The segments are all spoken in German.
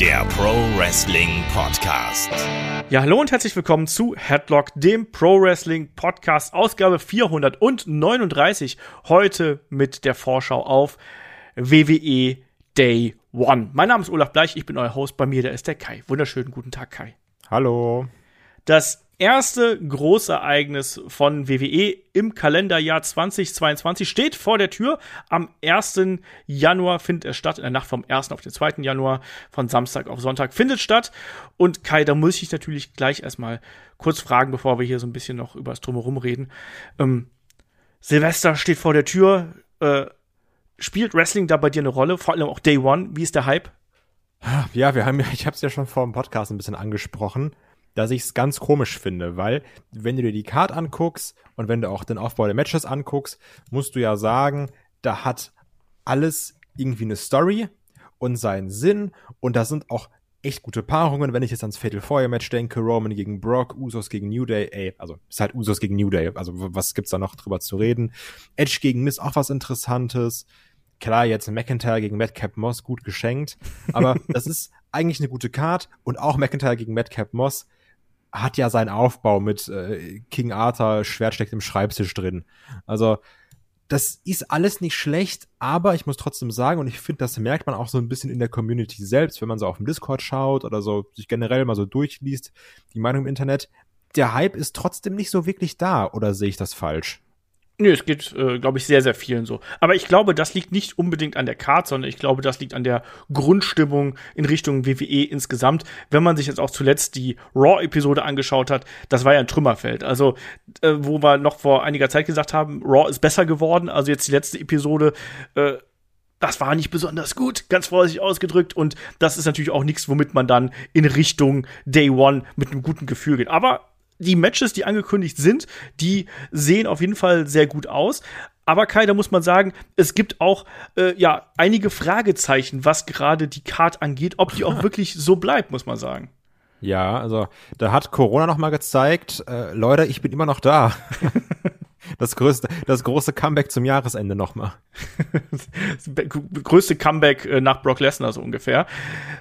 der Pro Wrestling Podcast. Ja, hallo und herzlich willkommen zu Headlock, dem Pro Wrestling Podcast, Ausgabe 439. Heute mit der Vorschau auf WWE Day One. Mein Name ist Olaf Bleich, ich bin euer Host. Bei mir, da ist der Kai. Wunderschönen guten Tag, Kai. Hallo. Das erste Großereignis von WWE im Kalenderjahr 2022 steht vor der Tür. Am 1. Januar findet es statt, in der Nacht vom 1. auf den 2. Januar, von Samstag auf Sonntag findet statt. Und Kai, da muss ich natürlich gleich erstmal kurz fragen, bevor wir hier so ein bisschen noch über das Drumherum reden. Ähm, Silvester steht vor der Tür. Äh, spielt Wrestling da bei dir eine Rolle? Vor allem auch Day One. Wie ist der Hype? Ja, wir haben ja, ich habe es ja schon vor dem Podcast ein bisschen angesprochen dass ich es ganz komisch finde, weil wenn du dir die Card anguckst und wenn du auch den Aufbau der Matches anguckst, musst du ja sagen, da hat alles irgendwie eine Story und seinen Sinn und da sind auch echt gute Paarungen, wenn ich jetzt ans Fatal Four Match denke, Roman gegen Brock, Usos gegen New Day, ey, also ist halt Usos gegen New Day, also was gibt's da noch drüber zu reden? Edge gegen Miss auch was interessantes. Klar, jetzt McIntyre gegen Madcap Moss gut geschenkt, aber das ist eigentlich eine gute Card und auch McIntyre gegen Madcap Moss hat ja seinen Aufbau mit äh, King Arthur, Schwert steckt im Schreibtisch drin. Also, das ist alles nicht schlecht, aber ich muss trotzdem sagen, und ich finde, das merkt man auch so ein bisschen in der Community selbst, wenn man so auf dem Discord schaut oder so sich generell mal so durchliest, die Meinung im Internet, der Hype ist trotzdem nicht so wirklich da, oder sehe ich das falsch? Nö, es geht, äh, glaube ich, sehr, sehr vielen so. Aber ich glaube, das liegt nicht unbedingt an der Karte, sondern ich glaube, das liegt an der Grundstimmung in Richtung WWE insgesamt. Wenn man sich jetzt auch zuletzt die Raw-Episode angeschaut hat, das war ja ein Trümmerfeld. Also, äh, wo wir noch vor einiger Zeit gesagt haben, Raw ist besser geworden. Also jetzt die letzte Episode, äh, das war nicht besonders gut, ganz vorsichtig ausgedrückt. Und das ist natürlich auch nichts, womit man dann in Richtung Day One mit einem guten Gefühl geht. Aber die Matches, die angekündigt sind, die sehen auf jeden Fall sehr gut aus. Aber Kai, da muss man sagen, es gibt auch äh, ja einige Fragezeichen, was gerade die Card angeht, ob die auch wirklich so bleibt, muss man sagen. Ja, also da hat Corona noch mal gezeigt, äh, Leute, ich bin immer noch da. Das größte, das große Comeback zum Jahresende nochmal. größte Comeback äh, nach Brock Lesnar so ungefähr.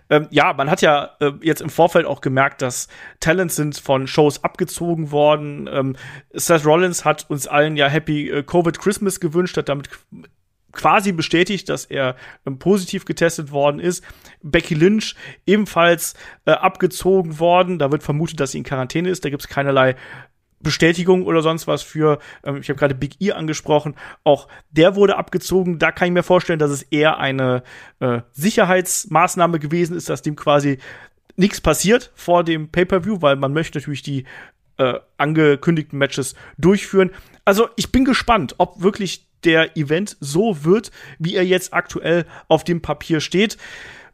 Ähm, ja, man hat ja äh, jetzt im Vorfeld auch gemerkt, dass Talents sind von Shows abgezogen worden. Ähm, Seth Rollins hat uns allen ja Happy äh, Covid Christmas gewünscht, hat damit quasi bestätigt, dass er ähm, positiv getestet worden ist. Becky Lynch ebenfalls äh, abgezogen worden. Da wird vermutet, dass sie in Quarantäne ist. Da gibt es keinerlei Bestätigung oder sonst was für, ähm, ich habe gerade Big E angesprochen, auch der wurde abgezogen. Da kann ich mir vorstellen, dass es eher eine äh, Sicherheitsmaßnahme gewesen ist, dass dem quasi nichts passiert vor dem Pay-per-View, weil man möchte natürlich die äh, angekündigten Matches durchführen. Also ich bin gespannt, ob wirklich der Event so wird, wie er jetzt aktuell auf dem Papier steht.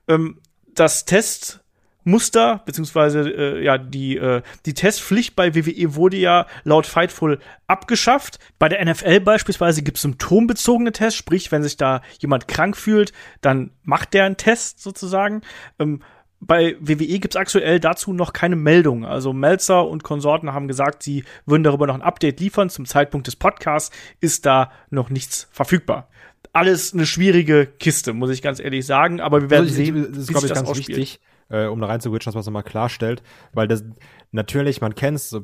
Ähm, das Test Muster, beziehungsweise äh, ja, die, äh, die Testpflicht bei WWE wurde ja laut Fightful abgeschafft. Bei der NFL beispielsweise gibt es symptombezogene Tests, sprich, wenn sich da jemand krank fühlt, dann macht der einen Test sozusagen. Ähm, bei WWE gibt es aktuell dazu noch keine Meldung. Also Melzer und Konsorten haben gesagt, sie würden darüber noch ein Update liefern. Zum Zeitpunkt des Podcasts ist da noch nichts verfügbar alles eine schwierige Kiste, muss ich ganz ehrlich sagen. Aber wir werden also, sehen, das ist, sich das ganz ausspielt. wichtig äh, um da reinzugehen, dass man es nochmal klarstellt, weil das natürlich, man kennt es,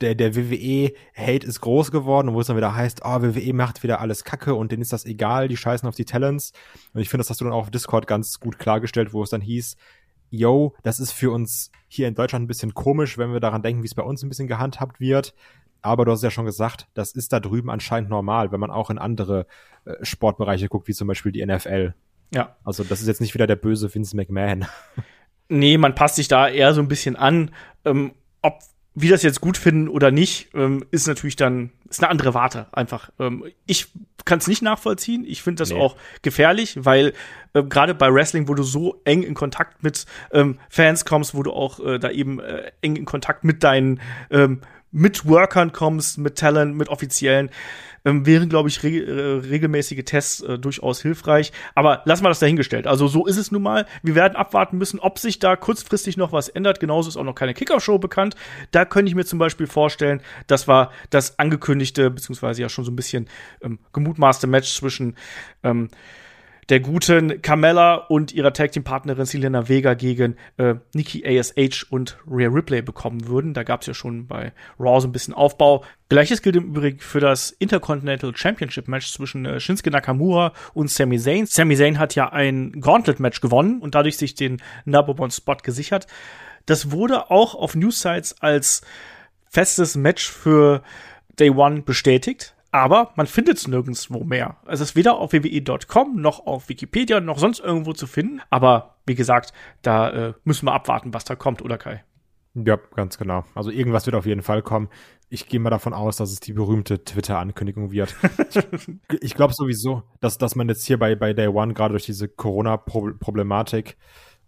der, der WWE-Hate ist groß geworden, wo es dann wieder heißt, oh, WWE macht wieder alles Kacke und denen ist das egal, die scheißen auf die Talents. Und ich finde, das hast du dann auch auf Discord ganz gut klargestellt, wo es dann hieß, yo, das ist für uns hier in Deutschland ein bisschen komisch, wenn wir daran denken, wie es bei uns ein bisschen gehandhabt wird. Aber du hast ja schon gesagt, das ist da drüben anscheinend normal, wenn man auch in andere äh, Sportbereiche guckt, wie zum Beispiel die NFL. Ja. Also das ist jetzt nicht wieder der böse Vince McMahon. Nee, man passt sich da eher so ein bisschen an. Ähm, ob wir das jetzt gut finden oder nicht, ähm, ist natürlich dann ist eine andere Warte einfach. Ähm, ich kann es nicht nachvollziehen. Ich finde das nee. auch gefährlich, weil äh, gerade bei Wrestling, wo du so eng in Kontakt mit ähm, Fans kommst, wo du auch äh, da eben äh, eng in Kontakt mit deinen ähm, mit Workern kommst, mit Talent, mit Offiziellen, ähm, wären, glaube ich, re äh, regelmäßige Tests äh, durchaus hilfreich. Aber lassen wir das dahingestellt. Also so ist es nun mal. Wir werden abwarten müssen, ob sich da kurzfristig noch was ändert. Genauso ist auch noch keine Kickoff-Show bekannt. Da könnte ich mir zum Beispiel vorstellen, das war das angekündigte, beziehungsweise ja schon so ein bisschen ähm, gemutmaßte Match zwischen ähm, der guten Carmella und ihrer Tag Team Partnerin Selena Vega gegen äh, Nikki ASH und Rhea Ripley bekommen würden. Da gab es ja schon bei Raw so ein bisschen Aufbau. Gleiches gilt im Übrigen für das Intercontinental Championship Match zwischen äh, Shinsuke Nakamura und Sami Zayn. Sami Zayn hat ja ein Gauntlet Match gewonnen und dadurch sich den Number One Spot gesichert. Das wurde auch auf News-Sites als festes Match für Day One bestätigt. Aber man findet es nirgendwo mehr. Es ist weder auf wwe.com noch auf Wikipedia noch sonst irgendwo zu finden. Aber wie gesagt, da äh, müssen wir abwarten, was da kommt, oder Kai? Ja, ganz genau. Also irgendwas wird auf jeden Fall kommen. Ich gehe mal davon aus, dass es die berühmte Twitter-Ankündigung wird. ich ich glaube sowieso, dass, dass man jetzt hier bei, bei Day One gerade durch diese Corona-Problematik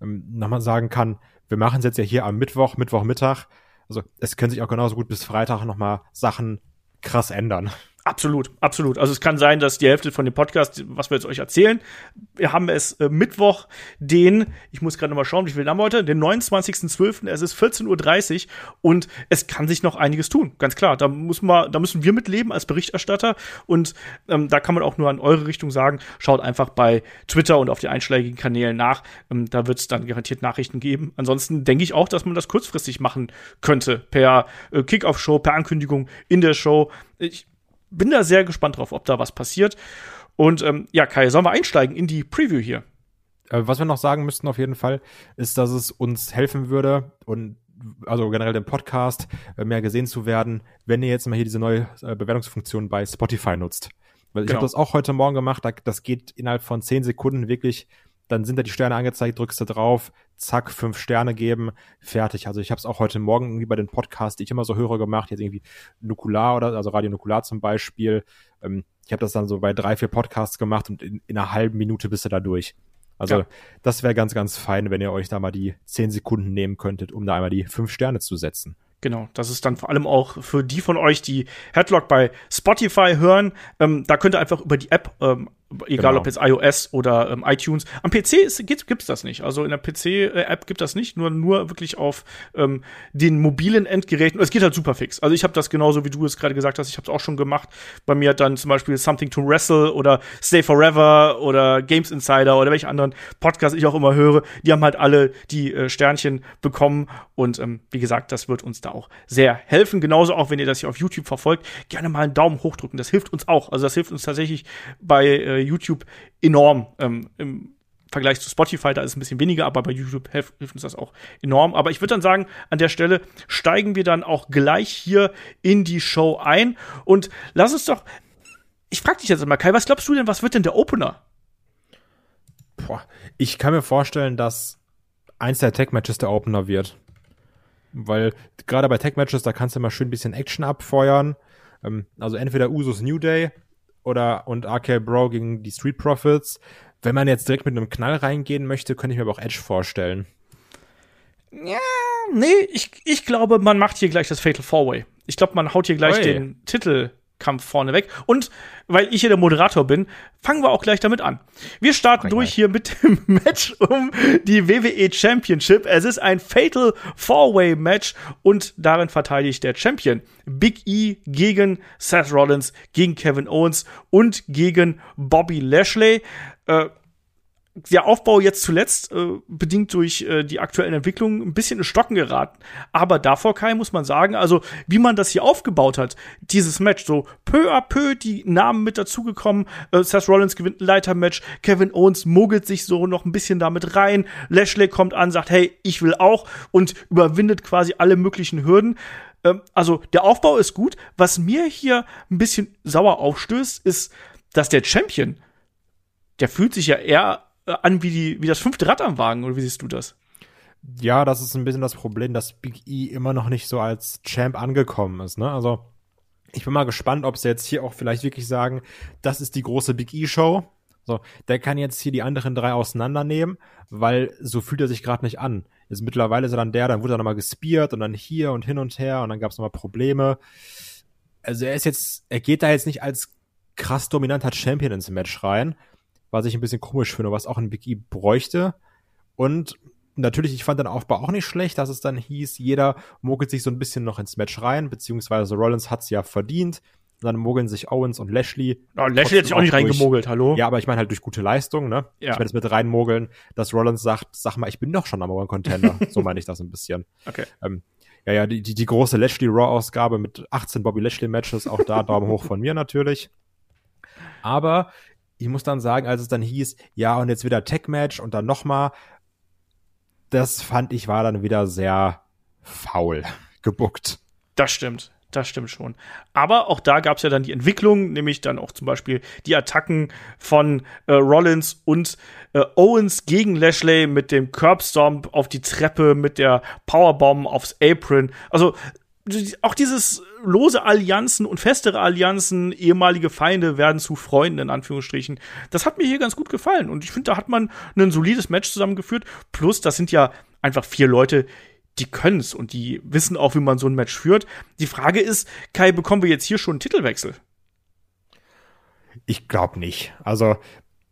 ähm, nochmal sagen kann, wir machen es jetzt ja hier am Mittwoch, Mittwochmittag. Also es können sich auch genauso gut bis Freitag nochmal Sachen krass ändern. Absolut, absolut. Also es kann sein, dass die Hälfte von dem Podcast, was wir jetzt euch erzählen, wir haben es äh, Mittwoch, den, ich muss gerade mal schauen, wie viel haben wir heute, den 29.12., es ist 14.30 Uhr und es kann sich noch einiges tun, ganz klar. Da muss man, da müssen wir mitleben als Berichterstatter und ähm, da kann man auch nur an eure Richtung sagen, schaut einfach bei Twitter und auf die einschlägigen Kanälen nach. Ähm, da wird es dann garantiert Nachrichten geben. Ansonsten denke ich auch, dass man das kurzfristig machen könnte, per äh, Kickoff-Show, per Ankündigung in der Show. Ich, bin da sehr gespannt drauf, ob da was passiert. Und ähm, ja, Kai, sollen wir einsteigen in die Preview hier? Äh, was wir noch sagen müssten auf jeden Fall, ist, dass es uns helfen würde und also generell den Podcast äh, mehr gesehen zu werden, wenn ihr jetzt mal hier diese neue äh, Bewertungsfunktion bei Spotify nutzt. Weil ich genau. habe das auch heute Morgen gemacht, das geht innerhalb von zehn Sekunden wirklich dann sind da die Sterne angezeigt, drückst du drauf, zack, fünf Sterne geben, fertig. Also ich habe es auch heute Morgen irgendwie bei den Podcasts, die ich immer so höre, gemacht, jetzt irgendwie Nukular oder, also Radio Nukular zum Beispiel. Ähm, ich habe das dann so bei drei, vier Podcasts gemacht und in, in einer halben Minute bist du da durch. Also ja. das wäre ganz, ganz fein, wenn ihr euch da mal die zehn Sekunden nehmen könntet, um da einmal die fünf Sterne zu setzen. Genau, das ist dann vor allem auch für die von euch, die Headlock bei Spotify hören. Ähm, da könnt ihr einfach über die App ähm, egal genau. ob jetzt iOS oder ähm, iTunes. Am PC ist, gibt, gibt's das nicht. Also in der PC-App gibt das nicht, nur nur wirklich auf ähm, den mobilen Endgeräten. Es geht halt super fix. Also ich habe das genauso wie du es gerade gesagt hast. Ich habe es auch schon gemacht. Bei mir hat dann zum Beispiel Something to Wrestle oder Stay Forever oder Games Insider oder welche anderen Podcasts ich auch immer höre. Die haben halt alle die äh, Sternchen bekommen und ähm, wie gesagt, das wird uns da auch sehr helfen. Genauso auch, wenn ihr das hier auf YouTube verfolgt, gerne mal einen Daumen hoch drücken. Das hilft uns auch. Also das hilft uns tatsächlich bei äh, YouTube enorm. Ähm, Im Vergleich zu Spotify, da ist es ein bisschen weniger, aber bei YouTube hilft, uns das auch enorm. Aber ich würde dann sagen, an der Stelle steigen wir dann auch gleich hier in die Show ein und lass uns doch. Ich frage dich jetzt mal, Kai, was glaubst du denn, was wird denn der Opener? Boah, ich kann mir vorstellen, dass eins der Tech-Matches der Opener wird. Weil gerade bei Tech-Matches, da kannst du immer schön ein bisschen Action abfeuern. Ähm, also entweder Usos New Day oder und RK Bro gegen die Street Profits. Wenn man jetzt direkt mit einem Knall reingehen möchte, könnte ich mir aber auch Edge vorstellen. Ja, nee, ich, ich glaube, man macht hier gleich das Fatal Four Way. Ich glaube, man haut hier gleich Oi. den Titel Kampf vorneweg. Und weil ich hier der Moderator bin, fangen wir auch gleich damit an. Wir starten durch hier mit dem Match um die WWE Championship. Es ist ein Fatal Four-Way Match und darin verteidigt der Champion Big E gegen Seth Rollins, gegen Kevin Owens und gegen Bobby Lashley. Äh, der Aufbau jetzt zuletzt, äh, bedingt durch äh, die aktuellen Entwicklungen, ein bisschen in Stocken geraten. Aber davor, Kai, muss man sagen, also wie man das hier aufgebaut hat, dieses Match, so peu à peu die Namen mit dazugekommen, äh, Seth Rollins gewinnt ein Leitermatch, Kevin Owens mogelt sich so noch ein bisschen damit rein, Lashley kommt an, sagt, hey, ich will auch und überwindet quasi alle möglichen Hürden. Ähm, also der Aufbau ist gut. Was mir hier ein bisschen sauer aufstößt, ist, dass der Champion, der fühlt sich ja eher an wie, die, wie das fünfte Rad am Wagen, oder wie siehst du das? Ja, das ist ein bisschen das Problem, dass Big E immer noch nicht so als Champ angekommen ist, ne? Also, ich bin mal gespannt, ob sie jetzt hier auch vielleicht wirklich sagen, das ist die große Big E-Show. So, der kann jetzt hier die anderen drei auseinandernehmen, weil so fühlt er sich gerade nicht an. Jetzt mittlerweile ist er dann der, dann wurde er nochmal gespiert und dann hier und hin und her und dann gab es nochmal Probleme. Also er ist jetzt, er geht da jetzt nicht als krass dominanter Champion ins Match rein, was ich ein bisschen komisch finde, was auch ein Big E bräuchte. Und natürlich, ich fand den Aufbau auch nicht schlecht, dass es dann hieß, jeder mogelt sich so ein bisschen noch ins Match rein, beziehungsweise Rollins hat's ja verdient. dann mogeln sich Owens und Lashley. Ja, Lashley hat sich auch nicht durch- reingemogelt, hallo? Ja, aber ich meine halt durch gute Leistung, ne? Ja. Ich meine das mit reinmogeln, dass Rollins sagt, sag mal, ich bin doch schon Number One Contender. so meine ich das ein bisschen. Okay. Ähm, ja, ja, die, die, die große Lashley Raw-Ausgabe mit 18 Bobby Lashley-Matches, auch da Daumen hoch von mir natürlich. Aber ich muss dann sagen, als es dann hieß, ja, und jetzt wieder Tech-Match und dann nochmal, das fand ich war dann wieder sehr faul gebuckt. Das stimmt. Das stimmt schon. Aber auch da gab es ja dann die Entwicklung, nämlich dann auch zum Beispiel die Attacken von äh, Rollins und äh, Owens gegen Lashley mit dem Curbstomp auf die Treppe, mit der Powerbomb aufs Apron. Also auch dieses lose Allianzen und festere Allianzen, ehemalige Feinde werden zu Freunden in Anführungsstrichen. Das hat mir hier ganz gut gefallen und ich finde, da hat man ein solides Match zusammengeführt. Plus, das sind ja einfach vier Leute, die können's und die wissen auch, wie man so ein Match führt. Die Frage ist, Kai, bekommen wir jetzt hier schon einen Titelwechsel? Ich glaube nicht. Also,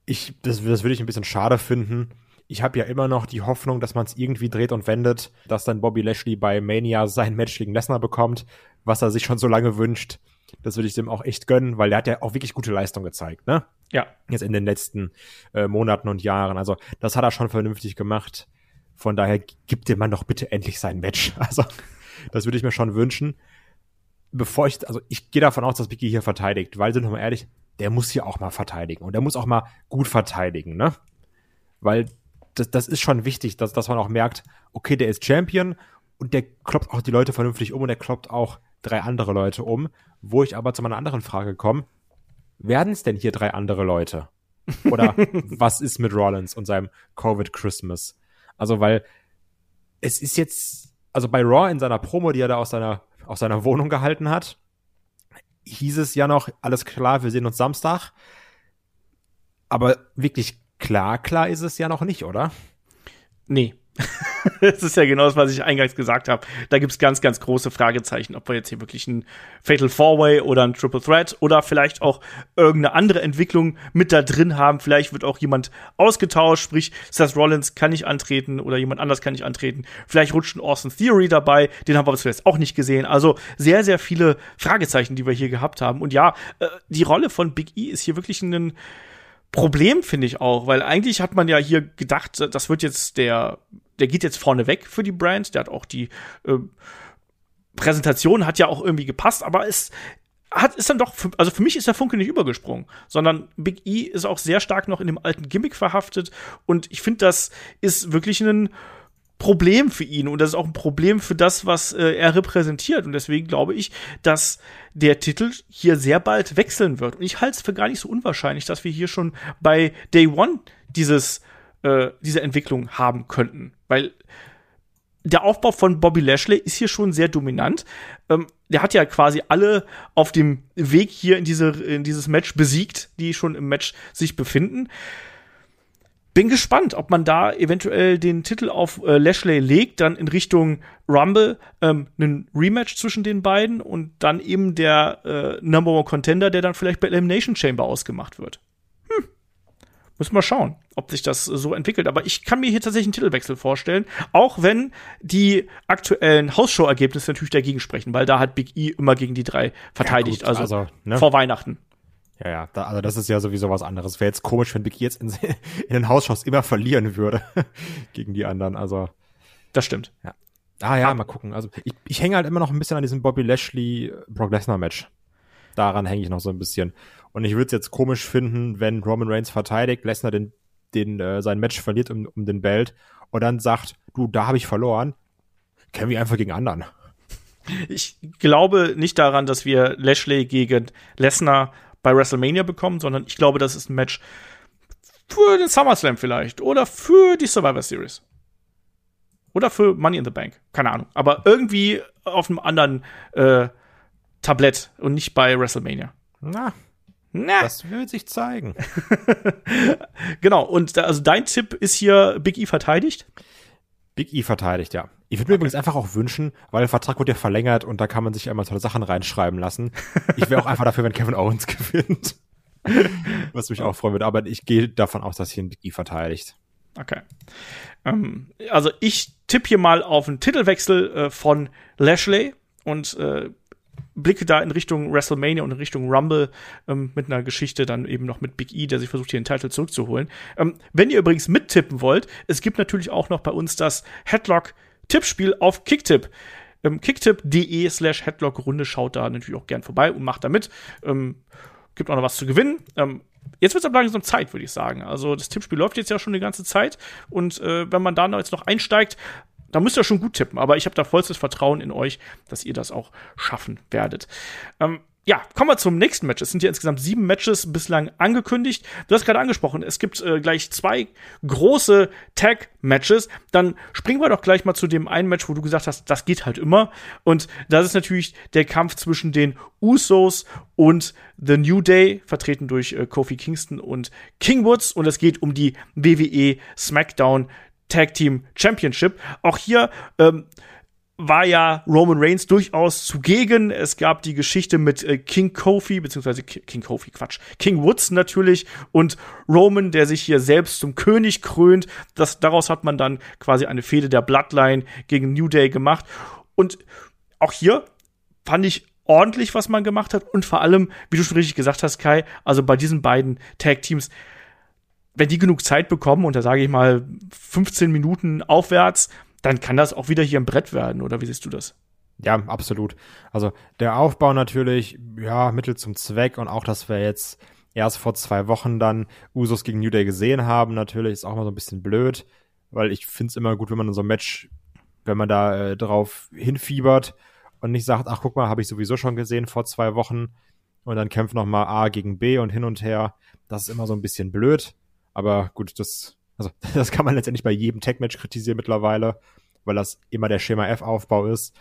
ich, das, das würde ich ein bisschen schade finden. Ich habe ja immer noch die Hoffnung, dass man es irgendwie dreht und wendet, dass dann Bobby Lashley bei Mania sein Match gegen Lesnar bekommt, was er sich schon so lange wünscht. Das würde ich dem auch echt gönnen, weil der hat ja auch wirklich gute Leistung gezeigt, ne? Ja, Jetzt in den letzten äh, Monaten und Jahren. Also, das hat er schon vernünftig gemacht. Von daher gibt dem Mann doch bitte endlich sein Match. Also, das würde ich mir schon wünschen. Bevor ich, also ich gehe davon aus, dass Biggie hier verteidigt, weil sind wir mal ehrlich, der muss hier auch mal verteidigen und der muss auch mal gut verteidigen, ne? Weil das, das ist schon wichtig, dass, dass man auch merkt, okay, der ist Champion und der kloppt auch die Leute vernünftig um und der kloppt auch drei andere Leute um. Wo ich aber zu meiner anderen Frage komme, werden es denn hier drei andere Leute? Oder was ist mit Rollins und seinem Covid Christmas? Also, weil es ist jetzt, also bei Raw in seiner Promo, die er da aus seiner, aus seiner Wohnung gehalten hat, hieß es ja noch, alles klar, wir sehen uns Samstag. Aber wirklich klar, klar ist es ja noch nicht, oder? nee. das ist ja genau das, was ich eingangs gesagt habe. Da gibt's ganz, ganz große Fragezeichen, ob wir jetzt hier wirklich ein Fatal Four-Way oder ein Triple Threat oder vielleicht auch irgendeine andere Entwicklung mit da drin haben. Vielleicht wird auch jemand ausgetauscht, sprich Seth Rollins kann nicht antreten oder jemand anders kann nicht antreten. Vielleicht rutscht ein Austin Theory dabei, den haben wir zuletzt auch nicht gesehen. Also sehr, sehr viele Fragezeichen, die wir hier gehabt haben. Und ja, äh, die Rolle von Big E ist hier wirklich ein Problem, finde ich auch, weil eigentlich hat man ja hier gedacht, das wird jetzt der, der geht jetzt vorne weg für die Brand, der hat auch die äh, Präsentation hat ja auch irgendwie gepasst, aber es hat, ist dann doch, für, also für mich ist der Funke nicht übergesprungen, sondern Big E ist auch sehr stark noch in dem alten Gimmick verhaftet. Und ich finde, das ist wirklich ein Problem für ihn und das ist auch ein Problem für das, was äh, er repräsentiert. Und deswegen glaube ich, dass der Titel hier sehr bald wechseln wird. Und ich halte es für gar nicht so unwahrscheinlich, dass wir hier schon bei Day One dieses, äh, diese Entwicklung haben könnten. Weil der Aufbau von Bobby Lashley ist hier schon sehr dominant. Ähm, der hat ja quasi alle auf dem Weg hier in, diese, in dieses Match besiegt, die schon im Match sich befinden. Bin gespannt, ob man da eventuell den Titel auf äh, Lashley legt, dann in Richtung Rumble ähm, einen Rematch zwischen den beiden und dann eben der äh, Number One Contender, der dann vielleicht bei Elimination Chamber ausgemacht wird. Hm. Müssen wir schauen, ob sich das so entwickelt. Aber ich kann mir hier tatsächlich einen Titelwechsel vorstellen, auch wenn die aktuellen Hausshow-Ergebnisse natürlich dagegen sprechen, weil da hat Big E immer gegen die drei verteidigt, gut, also, also, ne? vor Weihnachten. Ja, ja, da, also das ist ja sowieso was anderes. Wäre jetzt komisch, wenn Big E jetzt in, in den Hausshows immer verlieren würde gegen die anderen. Also, Das stimmt. ah ja, mal gucken. Also ich, ich hänge halt immer noch ein bisschen an diesem Bobby Lashley Brock Lesnar Match. Daran hänge ich noch so ein bisschen. Und ich würde es jetzt komisch finden, wenn Roman Reigns verteidigt, Lesnar den, den äh, sein Match verliert um, um den Belt und dann sagt, du, da habe ich verloren. Kennen wir einfach gegen anderen. Ich glaube nicht daran, dass wir Lashley gegen Lesnar bei WrestleMania bekommen, sondern ich glaube, das ist ein Match für den SummerSlam vielleicht oder für die Survivor Series. Oder für Money in the Bank. Keine Ahnung. Aber irgendwie auf einem anderen äh, Tablett und nicht bei WrestleMania. Na, Na, das wird sich zeigen. genau. Und da, also dein Tipp ist hier Big E verteidigt. Big E verteidigt, ja. Ich würde mir übrigens einfach auch wünschen, weil der Vertrag wird ja verlängert und da kann man sich ja immer tolle Sachen reinschreiben lassen. Ich wäre auch einfach dafür, wenn Kevin Owens gewinnt. Was mich auch freuen würde. Aber ich gehe davon aus, dass hier ein Big E verteidigt. Okay. Ähm, also ich tippe hier mal auf einen Titelwechsel äh, von Lashley und äh, blicke da in Richtung WrestleMania und in Richtung Rumble ähm, mit einer Geschichte dann eben noch mit Big E, der sich versucht, hier den Titel zurückzuholen. Ähm, wenn ihr übrigens mittippen wollt, es gibt natürlich auch noch bei uns das Headlock-Tippspiel auf Kicktip. Ähm, Kicktip.de slash Headlock-Runde schaut da natürlich auch gern vorbei und macht da mit. Ähm, gibt auch noch was zu gewinnen. Ähm, Jetzt wird es aber langsam Zeit, würde ich sagen. Also das Tippspiel läuft jetzt ja schon die ganze Zeit und äh, wenn man da jetzt noch einsteigt, da müsst ihr schon gut tippen, aber ich habe da vollstes Vertrauen in euch, dass ihr das auch schaffen werdet. Ähm, ja, kommen wir zum nächsten Match. Es sind ja insgesamt sieben Matches bislang angekündigt. Du hast gerade angesprochen, es gibt äh, gleich zwei große Tag-Matches. Dann springen wir doch gleich mal zu dem einen Match, wo du gesagt hast, das geht halt immer. Und das ist natürlich der Kampf zwischen den Usos und The New Day, vertreten durch äh, Kofi Kingston und King Woods. Und es geht um die WWE SmackDown Tag Team Championship. Auch hier ähm, war ja Roman Reigns durchaus zugegen. Es gab die Geschichte mit äh, King Kofi, beziehungsweise King Kofi, Quatsch, King Woods natürlich und Roman, der sich hier selbst zum König krönt. Das, daraus hat man dann quasi eine Fehde der Bloodline gegen New Day gemacht. Und auch hier fand ich ordentlich, was man gemacht hat. Und vor allem, wie du schon richtig gesagt hast, Kai, also bei diesen beiden Tag-Teams, wenn die genug Zeit bekommen, und da sage ich mal 15 Minuten aufwärts, dann kann das auch wieder hier ein Brett werden, oder wie siehst du das? Ja, absolut. Also der Aufbau natürlich, ja, Mittel zum Zweck und auch, dass wir jetzt erst vor zwei Wochen dann Usos gegen New Day gesehen haben, natürlich ist auch mal so ein bisschen blöd, weil ich finde es immer gut, wenn man in so einem Match, wenn man da äh, drauf hinfiebert und nicht sagt, ach guck mal, habe ich sowieso schon gesehen vor zwei Wochen und dann kämpft noch mal A gegen B und hin und her. Das ist immer so ein bisschen blöd, aber gut, das also das kann man letztendlich bei jedem Tech-Match kritisieren mittlerweile, weil das immer der Schema F-Aufbau ist.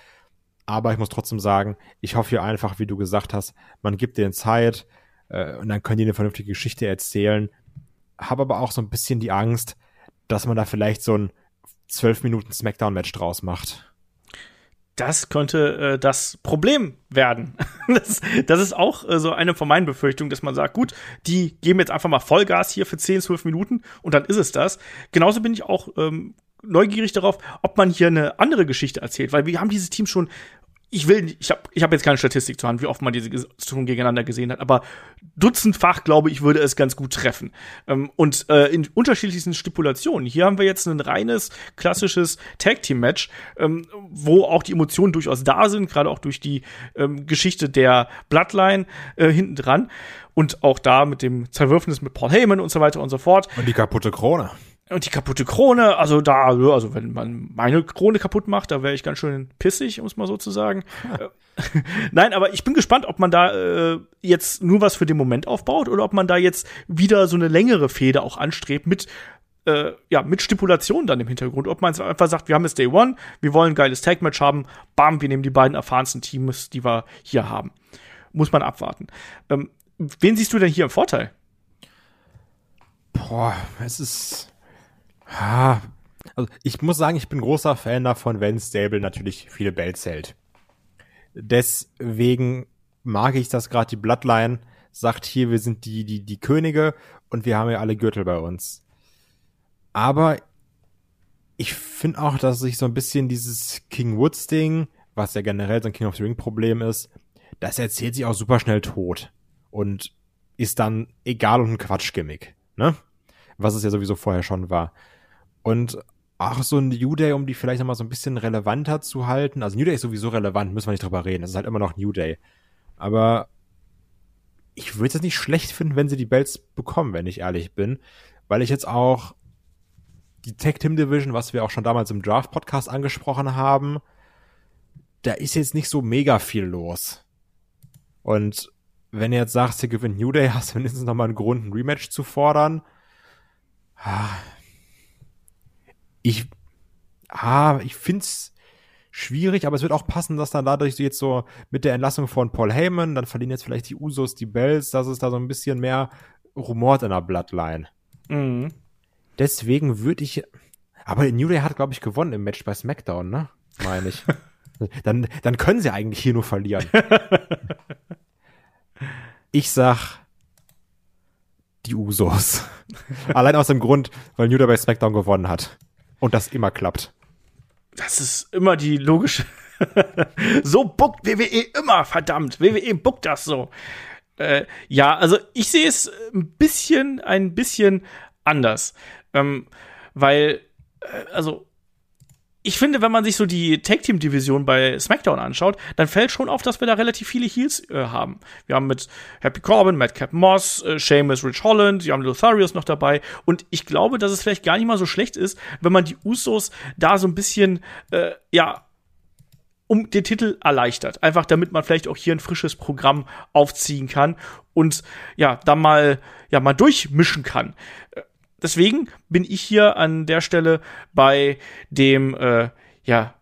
Aber ich muss trotzdem sagen, ich hoffe hier einfach, wie du gesagt hast, man gibt denen Zeit äh, und dann können die eine vernünftige Geschichte erzählen. Habe aber auch so ein bisschen die Angst, dass man da vielleicht so ein zwölf Minuten Smackdown-Match draus macht das könnte äh, das Problem werden. das, das ist auch äh, so eine von meinen Befürchtungen, dass man sagt, gut, die geben jetzt einfach mal Vollgas hier für 10, 12 Minuten und dann ist es das. Genauso bin ich auch ähm, neugierig darauf, ob man hier eine andere Geschichte erzählt, weil wir haben dieses Team schon ich will, ich habe ich hab jetzt keine Statistik zur Hand, wie oft man diese Situationen gegeneinander gesehen hat, aber dutzendfach, glaube ich, würde es ganz gut treffen. Ähm, und äh, in unterschiedlichsten Stipulationen. Hier haben wir jetzt ein reines, klassisches Tag-Team-Match, ähm, wo auch die Emotionen durchaus da sind, gerade auch durch die ähm, Geschichte der Bloodline äh, hinten dran. Und auch da mit dem Zerwürfnis mit Paul Heyman und so weiter und so fort. Und die kaputte Krone. Und die kaputte Krone, also da, also wenn man meine Krone kaputt macht, da wäre ich ganz schön pissig, um es mal so zu sagen. Nein, aber ich bin gespannt, ob man da äh, jetzt nur was für den Moment aufbaut oder ob man da jetzt wieder so eine längere Fehde auch anstrebt mit äh, ja, mit Stipulation dann im Hintergrund. Ob man einfach sagt, wir haben jetzt Day One, wir wollen ein geiles Tag-Match haben, bam, wir nehmen die beiden erfahrensten Teams, die wir hier haben. Muss man abwarten. Ähm, wen siehst du denn hier im Vorteil? Boah, es ist Ha, also ich muss sagen, ich bin großer Fan davon, wenn Stable natürlich viele Bells hält. Deswegen mag ich das gerade die Bloodline sagt hier, wir sind die, die, die Könige und wir haben ja alle Gürtel bei uns. Aber ich finde auch, dass sich so ein bisschen dieses King Woods Ding, was ja generell so ein King of the Ring Problem ist, das erzählt sich auch super schnell tot und ist dann egal und ein Quatschgimmick, ne? Was es ja sowieso vorher schon war. Und auch so ein New Day, um die vielleicht nochmal so ein bisschen relevanter zu halten. Also New Day ist sowieso relevant, müssen wir nicht drüber reden. Es ist halt immer noch New Day. Aber ich würde es nicht schlecht finden, wenn sie die Belts bekommen, wenn ich ehrlich bin. Weil ich jetzt auch die Tag Team Division, was wir auch schon damals im Draft Podcast angesprochen haben, da ist jetzt nicht so mega viel los. Und wenn ihr jetzt sagst, ihr gewinnt New Day, hast du mindestens nochmal einen Grund, ein Rematch zu fordern. Ah, ich, ah, ich find's schwierig, aber es wird auch passen, dass dann dadurch jetzt so mit der Entlassung von Paul Heyman, dann verlieren jetzt vielleicht die Usos die Bells, dass es da so ein bisschen mehr rumort in der Bloodline. Mhm. Deswegen würde ich, aber New Day hat, glaube ich, gewonnen im Match bei SmackDown, ne? Meine ich. dann, dann können sie eigentlich hier nur verlieren. ich sag, die Usos. Allein aus dem Grund, weil New Day bei SmackDown gewonnen hat und das immer klappt. Das ist immer die logische so buckt WWE immer, verdammt. WWE buckt das so. Äh, ja, also ich sehe es ein bisschen, ein bisschen anders. Ähm, weil, äh, also ich finde, wenn man sich so die Tag Team Division bei SmackDown anschaut, dann fällt schon auf, dass wir da relativ viele Heels äh, haben. Wir haben mit Happy Corbin, Madcap Moss, äh, Sheamus, Rich Holland, wir haben Lotharius noch dabei und ich glaube, dass es vielleicht gar nicht mal so schlecht ist, wenn man die Usos da so ein bisschen äh, ja um den Titel erleichtert. Einfach damit man vielleicht auch hier ein frisches Programm aufziehen kann und ja, dann mal, ja, mal durchmischen kann. Deswegen bin ich hier an der Stelle bei dem, äh, ja,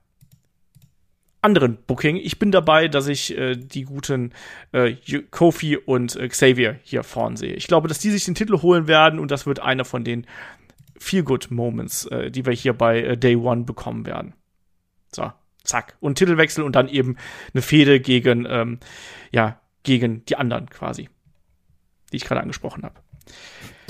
anderen Booking. Ich bin dabei, dass ich äh, die guten äh, Kofi und äh, Xavier hier vorn sehe. Ich glaube, dass die sich den Titel holen werden und das wird einer von den Feel-Good-Moments, äh, die wir hier bei äh, Day One bekommen werden. So, zack. Und Titelwechsel und dann eben eine Fehde gegen, ähm, ja, gegen die anderen quasi, die ich gerade angesprochen habe.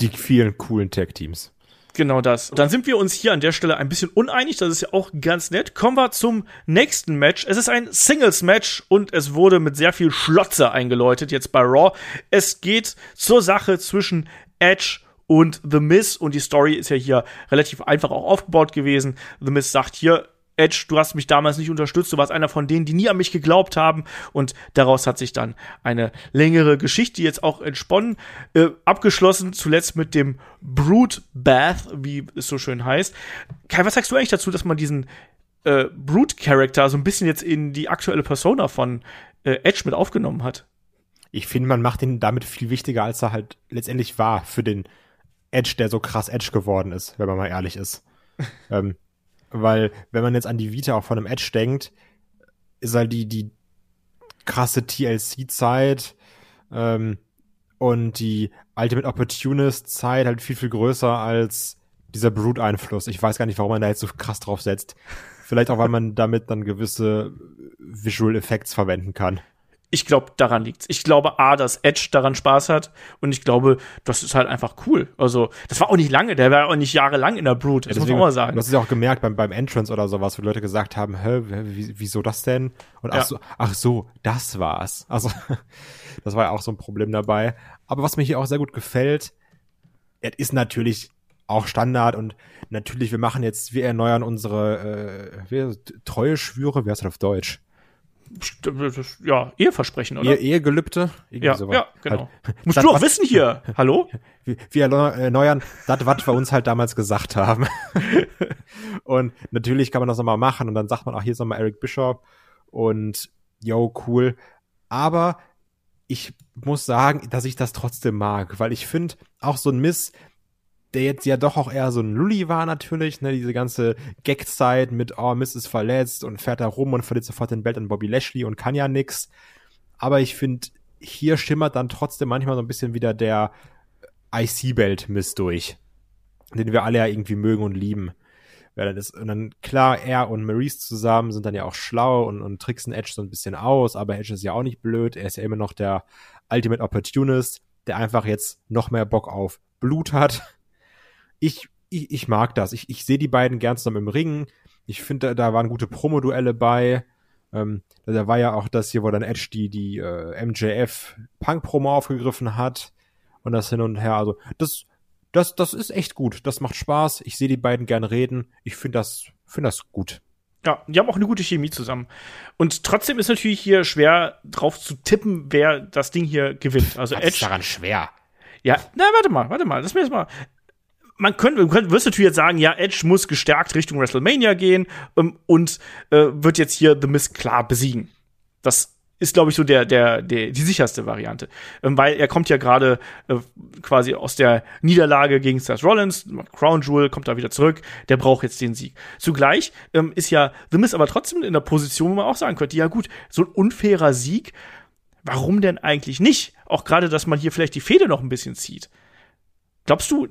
Die vielen coolen Tag-Teams. Genau das. Dann sind wir uns hier an der Stelle ein bisschen uneinig. Das ist ja auch ganz nett. Kommen wir zum nächsten Match. Es ist ein Singles-Match und es wurde mit sehr viel Schlotze eingeläutet jetzt bei Raw. Es geht zur Sache zwischen Edge und The Miz und die Story ist ja hier relativ einfach auch aufgebaut gewesen. The Miz sagt hier, Edge, du hast mich damals nicht unterstützt, du warst einer von denen, die nie an mich geglaubt haben. Und daraus hat sich dann eine längere Geschichte jetzt auch entsponnen, äh, abgeschlossen, zuletzt mit dem Brood Bath, wie es so schön heißt. Kai, was sagst du eigentlich dazu, dass man diesen äh, Brood-Charakter so ein bisschen jetzt in die aktuelle Persona von äh, Edge mit aufgenommen hat? Ich finde, man macht ihn damit viel wichtiger, als er halt letztendlich war für den Edge, der so krass Edge geworden ist, wenn man mal ehrlich ist. ähm, weil, wenn man jetzt an die Vita auch von einem Edge denkt, ist halt die, die krasse TLC-Zeit ähm, und die Ultimate Opportunist-Zeit halt viel, viel größer als dieser Brute-Einfluss. Ich weiß gar nicht, warum man da jetzt so krass drauf setzt. Vielleicht auch, weil man damit dann gewisse Visual Effects verwenden kann ich glaube, daran liegt's. Ich glaube, A, dass Edge daran Spaß hat und ich glaube, das ist halt einfach cool. Also, das war auch nicht lange, der war auch nicht jahrelang in der Brut, das ja, deswegen, muss man mal sagen. Du hast es ja auch gemerkt beim, beim Entrance oder sowas, wo Leute gesagt haben, hä, wieso das denn? Und ach, ja. so, ach so, das war's. Also, das war ja auch so ein Problem dabei. Aber was mir hier auch sehr gut gefällt, es ist natürlich auch Standard und natürlich, wir machen jetzt, wir erneuern unsere äh, treue Schwüre, wie heißt das auf Deutsch? Ja, Eheversprechen, oder? Ehe, Ehegelübde? ja, sowas. ja, genau. Halt, Musst du auch wissen hier. Hallo? Wir, erneuern das, was wir uns halt damals gesagt haben. und natürlich kann man das nochmal machen und dann sagt man, auch hier ist nochmal Eric Bishop und yo, cool. Aber ich muss sagen, dass ich das trotzdem mag, weil ich finde, auch so ein Miss, der jetzt ja doch auch eher so ein Lulli war natürlich, ne, diese ganze Gag-Zeit mit, oh, Miss ist verletzt und fährt da rum und verliert sofort den Belt an Bobby Lashley und kann ja nix. Aber ich finde, hier schimmert dann trotzdem manchmal so ein bisschen wieder der IC-Belt-Miss durch, den wir alle ja irgendwie mögen und lieben. Ja, dann ist, und dann, klar, er und Maurice zusammen sind dann ja auch schlau und, und tricksen Edge so ein bisschen aus, aber Edge ist ja auch nicht blöd. Er ist ja immer noch der Ultimate Opportunist, der einfach jetzt noch mehr Bock auf Blut hat ich, ich, ich mag das. Ich, ich sehe die beiden gern zusammen im Ring. Ich finde, da, da waren gute Promo-Duelle bei. Ähm, da war ja auch das hier, wo dann Edge die, die äh, MJF-Punk-Promo aufgegriffen hat und das hin und her. Also, das, das, das ist echt gut. Das macht Spaß. Ich sehe die beiden gern reden. Ich finde das, finde das gut. Ja, die haben auch eine gute Chemie zusammen. Und trotzdem ist natürlich hier schwer drauf zu tippen, wer das Ding hier gewinnt. Also Edge. ist daran schwer? Ja, na, warte mal, warte mal, lass mir jetzt mal man könnte, man könnte, wirst natürlich jetzt sagen, ja, Edge muss gestärkt Richtung WrestleMania gehen ähm, und äh, wird jetzt hier The Miz klar besiegen. Das ist, glaube ich, so der, der, der, die sicherste Variante. Ähm, weil er kommt ja gerade äh, quasi aus der Niederlage gegen Seth Rollins, Crown Jewel, kommt da wieder zurück, der braucht jetzt den Sieg. Zugleich ähm, ist ja The Miz aber trotzdem in der Position, wo man auch sagen könnte, ja gut, so ein unfairer Sieg, warum denn eigentlich nicht? Auch gerade, dass man hier vielleicht die Fehde noch ein bisschen zieht. Glaubst du,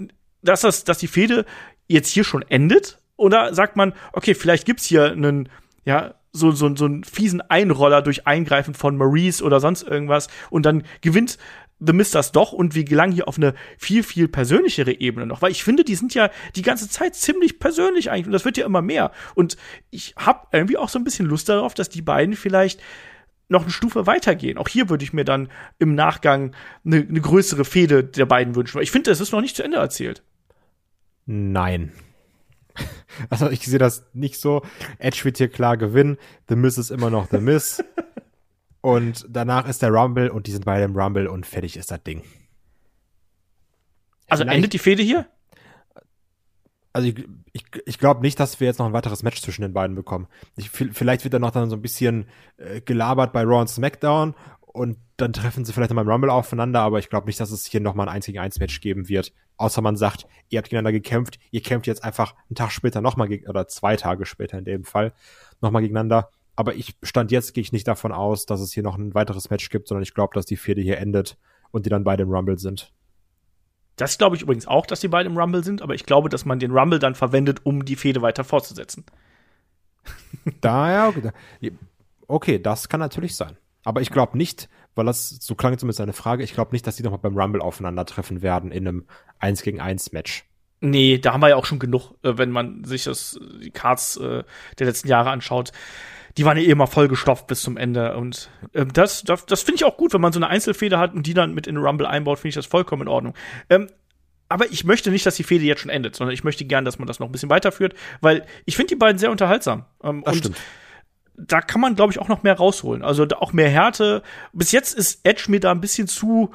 dass, das, dass die Fehde jetzt hier schon endet? Oder sagt man, okay, vielleicht gibt's hier einen, ja, so, so, so einen fiesen Einroller durch Eingreifen von Maurice oder sonst irgendwas und dann gewinnt The Mist das doch und wir gelangen hier auf eine viel, viel persönlichere Ebene noch, weil ich finde, die sind ja die ganze Zeit ziemlich persönlich eigentlich und das wird ja immer mehr. Und ich habe irgendwie auch so ein bisschen Lust darauf, dass die beiden vielleicht noch eine Stufe weitergehen. Auch hier würde ich mir dann im Nachgang eine, eine größere Fehde der beiden wünschen, weil ich finde, es ist noch nicht zu Ende erzählt. Nein. Also ich sehe das nicht so. Edge wird hier klar gewinnen. The Miss ist immer noch The Miss. und danach ist der Rumble und die sind beide im Rumble und fertig ist das Ding. Also Vielleicht- endet die Fehde hier? Also ich, ich, ich glaube nicht, dass wir jetzt noch ein weiteres Match zwischen den beiden bekommen. Ich, vi- vielleicht wird dann noch dann so ein bisschen äh, gelabert bei Raw und SmackDown und dann treffen sie vielleicht noch mal im Rumble aufeinander, aber ich glaube nicht, dass es hier noch mal ein 1 gegen 1 Match geben wird. Außer man sagt, ihr habt gegeneinander gekämpft, ihr kämpft jetzt einfach einen Tag später noch mal gegen, oder zwei Tage später in dem Fall, noch mal gegeneinander. Aber ich stand jetzt, gehe ich nicht davon aus, dass es hier noch ein weiteres Match gibt, sondern ich glaube, dass die Fehde hier endet und die dann beide im Rumble sind. Das glaube ich übrigens auch, dass die beiden im Rumble sind, aber ich glaube, dass man den Rumble dann verwendet, um die Fehde weiter fortzusetzen. Da, ja, okay, okay, das kann natürlich sein. Aber ich glaube nicht, weil das, so klang zumindest eine Frage, ich glaube nicht, dass die nochmal beim Rumble aufeinandertreffen werden in einem 1 gegen 1 Match. Nee, da haben wir ja auch schon genug, äh, wenn man sich das, die Cards äh, der letzten Jahre anschaut. Die waren ja eh immer vollgestopft bis zum Ende. Und ähm, das, das, das finde ich auch gut, wenn man so eine Einzelfeder hat und die dann mit in den Rumble einbaut, finde ich das vollkommen in Ordnung. Ähm, aber ich möchte nicht, dass die Fehde jetzt schon endet, sondern ich möchte gern, dass man das noch ein bisschen weiterführt, weil ich finde die beiden sehr unterhaltsam. Ähm, Das und stimmt. Da kann man, glaube ich, auch noch mehr rausholen. Also auch mehr Härte. Bis jetzt ist Edge mir da ein bisschen zu,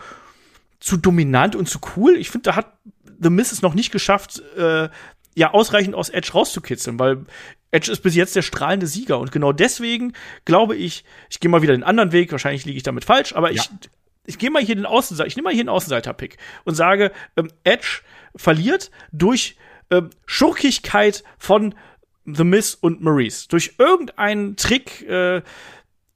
zu dominant und zu cool. Ich finde, da hat The Miz es noch nicht geschafft, äh, ja, ausreichend aus Edge rauszukitzeln, weil Edge ist bis jetzt der strahlende Sieger. Und genau deswegen glaube ich, ich gehe mal wieder den anderen Weg, wahrscheinlich liege ich damit falsch, aber ich, ich gehe mal hier den Außenseiter, ich nehme mal hier einen Außenseiter-Pick und sage, ähm, Edge verliert durch ähm, Schurkigkeit von The Miz und Maurice. Durch irgendeinen Trick, äh,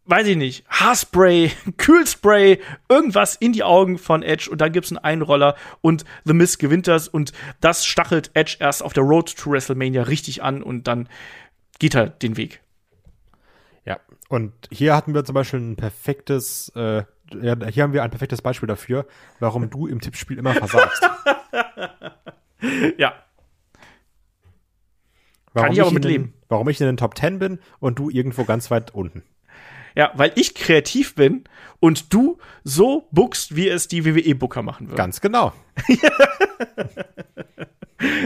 weiß ich nicht, Haarspray, Kühlspray, irgendwas in die Augen von Edge und dann gibt's einen Einroller und The Miz gewinnt das und das stachelt Edge erst auf der Road to WrestleMania richtig an und dann geht er den Weg. Ja. Und hier hatten wir zum Beispiel ein perfektes, äh, ja, hier haben wir ein perfektes Beispiel dafür, warum du im Tippspiel immer versagst. Ja, Warum ich aber in mit den, leben. Warum ich in den Top 10 bin und du irgendwo ganz weit unten. ja, weil ich kreativ bin und du so bookst, wie es die WWE-Booker machen würden. Ganz genau.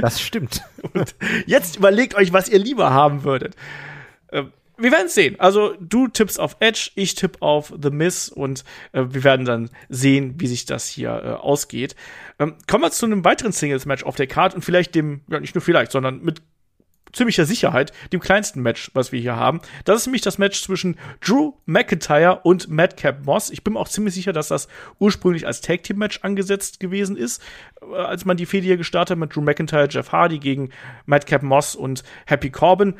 das stimmt. Jetzt überlegt euch, was ihr lieber haben würdet. Ähm, wir werden sehen. Also du tippst auf Edge, ich tipp auf The Miz und äh, wir werden dann sehen, wie sich das hier äh, ausgeht. Ähm, kommen wir zu einem weiteren Singles-Match auf der Card und vielleicht dem, ja nicht nur vielleicht, sondern mit ziemlicher Sicherheit dem kleinsten Match, was wir hier haben. Das ist nämlich das Match zwischen Drew McIntyre und Madcap Moss. Ich bin mir auch ziemlich sicher, dass das ursprünglich als Tag Team Match angesetzt gewesen ist, äh, als man die Fehde hier gestartet hat mit Drew McIntyre, Jeff Hardy gegen Madcap Moss und Happy Corbin.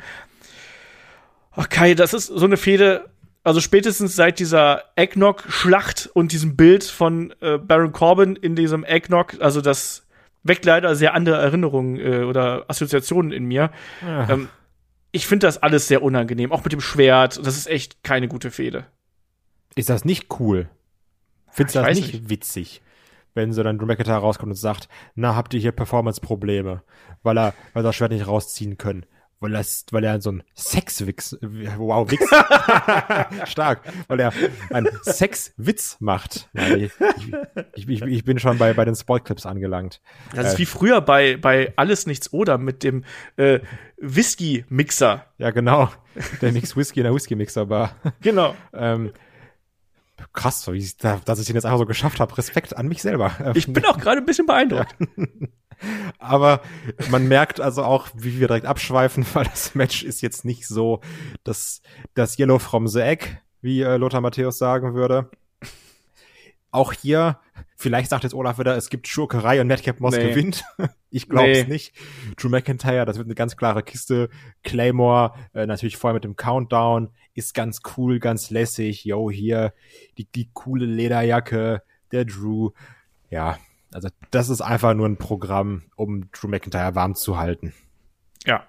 Ach Kai, das ist so eine Fehde, also spätestens seit dieser Eggnog-Schlacht und diesem Bild von äh, Baron Corbin in diesem Eggnog, also das weckt leider sehr andere Erinnerungen äh, oder Assoziationen in mir. Ähm, ich finde das alles sehr unangenehm, auch mit dem Schwert. Das ist echt keine gute Fehde. Ist das nicht cool? Findest du das weiß nicht, witzig? Wenn so dann Drew McIntyre rauskommt und sagt, na, habt ihr hier Performance-Probleme? Weil er, weil er das Schwert nicht rausziehen können. Weil, das, weil er so ein Sexwix, wow, Wix, stark, weil er einen Sexwitz macht. Ja, ich, ich, ich, ich bin schon bei, bei den Spoilclips angelangt. Das ist wie früher bei, bei Alles Nichts Oder mit dem äh, Whisky-Mixer. Ja, genau. Der Mix Whisky in der Whisky-Mixer war. Genau. Ähm, krass, wie ich, da- dass ich den jetzt einfach so geschafft habe. Respekt an mich selber. Ich bin auch gerade ein bisschen beeindruckt. Aber man merkt also auch, wie wir direkt abschweifen, weil das Match ist jetzt nicht so das, das Yellow from the Egg, wie äh, Lothar Matthäus sagen würde. Auch hier, vielleicht sagt jetzt Olaf wieder, es gibt Schurkerei und Madcap Moss Nee. gewinnt. Ich glaube es Nee. nicht. Drew McIntyre, das wird eine ganz klare Kiste. Claymore, äh, natürlich vorher mit dem Countdown, ist ganz cool, ganz lässig. Yo, hier, die, die coole Lederjacke, der Drew. Ja, also das ist einfach nur ein Programm, um Drew McIntyre warm zu halten. Ja,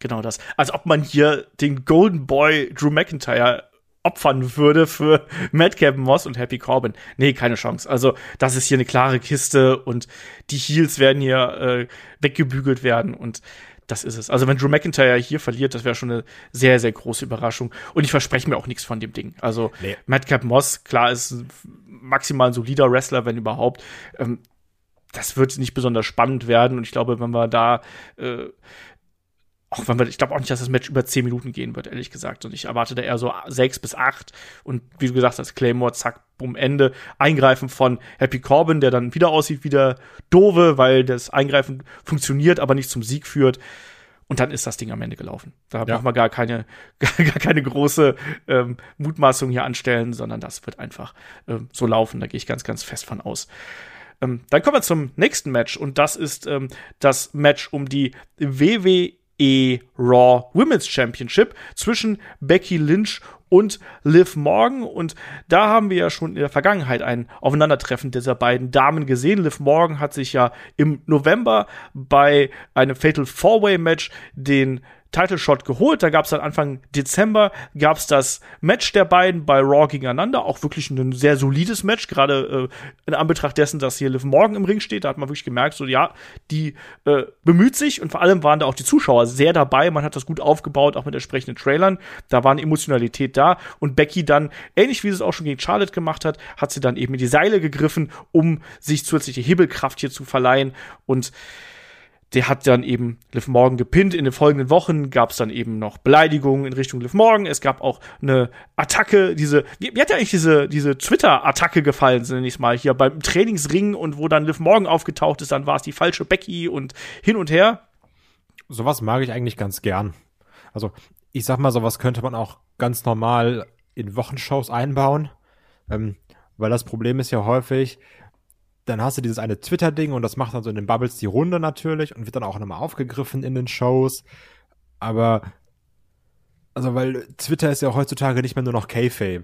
genau das. Als ob man hier den Golden Boy Drew McIntyre opfern würde für Madcap Moss und Happy Corbin. Nee, keine Chance. Also, das ist hier eine klare Kiste und die Heels werden hier äh, weggebügelt werden und das ist es. Also wenn Drew McIntyre hier verliert, das wäre schon eine sehr, sehr große Überraschung. Und ich verspreche mir auch nichts von dem Ding. Also nee. Madcap Moss, klar, ist maximal ein solider Wrestler, wenn überhaupt. Ähm, das wird nicht besonders spannend werden. Und ich glaube, wenn wir da äh, auch wenn wir, ich glaube auch nicht, dass das Match über zehn Minuten gehen wird, ehrlich gesagt. Und ich erwarte da eher so sechs bis acht. Und wie du gesagt hast, Claymore, zack, bumm, Ende. Eingreifen von Happy Corbin, der dann wieder aussieht wie der Dove, weil das Eingreifen funktioniert, aber nicht zum Sieg führt. Und dann ist das Ding am Ende gelaufen. Da ja. braucht man gar keine, gar, gar keine große ähm, Mutmaßung hier anstellen, sondern das wird einfach ähm, so laufen. Da gehe ich ganz, ganz fest von aus. Ähm, dann kommen wir zum nächsten Match und das ist ähm, das Match um die WWE Raw Women's Championship zwischen Becky Lynch und Liv Morgan. Und da haben wir ja schon in der Vergangenheit ein Aufeinandertreffen dieser beiden Damen gesehen. Liv Morgan hat sich ja im November bei einem Fatal Four-Way Match den Title Shot geholt. Da gab es dann Anfang Dezember gab es das Match der beiden bei Raw gegeneinander. Auch wirklich ein sehr solides Match, gerade äh, in Anbetracht dessen, dass hier Liv Morgan im Ring steht. Da hat man wirklich gemerkt, so ja, die äh, bemüht sich und vor allem waren da auch die Zuschauer sehr dabei. Man hat das gut aufgebaut, auch mit entsprechenden Trailern. Da war eine Emotionalität da und Becky dann, ähnlich wie sie es auch schon gegen Charlotte gemacht hat, hat sie dann eben in die Seile gegriffen, um sich zusätzliche Hebelkraft hier zu verleihen und der hat dann eben Liv Morgan gepinnt. In den folgenden Wochen gab es dann eben noch Beleidigungen in Richtung Liv Morgan. Es gab auch eine Attacke, diese, wie, hat ja eigentlich diese, diese Twitter-Attacke gefallen, nenne ich es mal, hier beim Trainingsring und wo dann Liv Morgan aufgetaucht ist, dann war es die falsche Becky und hin und her. Sowas mag ich eigentlich ganz gern. Also, ich sag mal, sowas könnte man auch ganz normal in Wochenshows einbauen. Ähm, weil das Problem ist ja häufig, dann hast du dieses eine Twitter-Ding und das macht dann so in den Bubbles die Runde natürlich und wird dann auch nochmal aufgegriffen in den Shows. Aber, also, weil Twitter ist ja heutzutage nicht mehr nur noch K-Fape.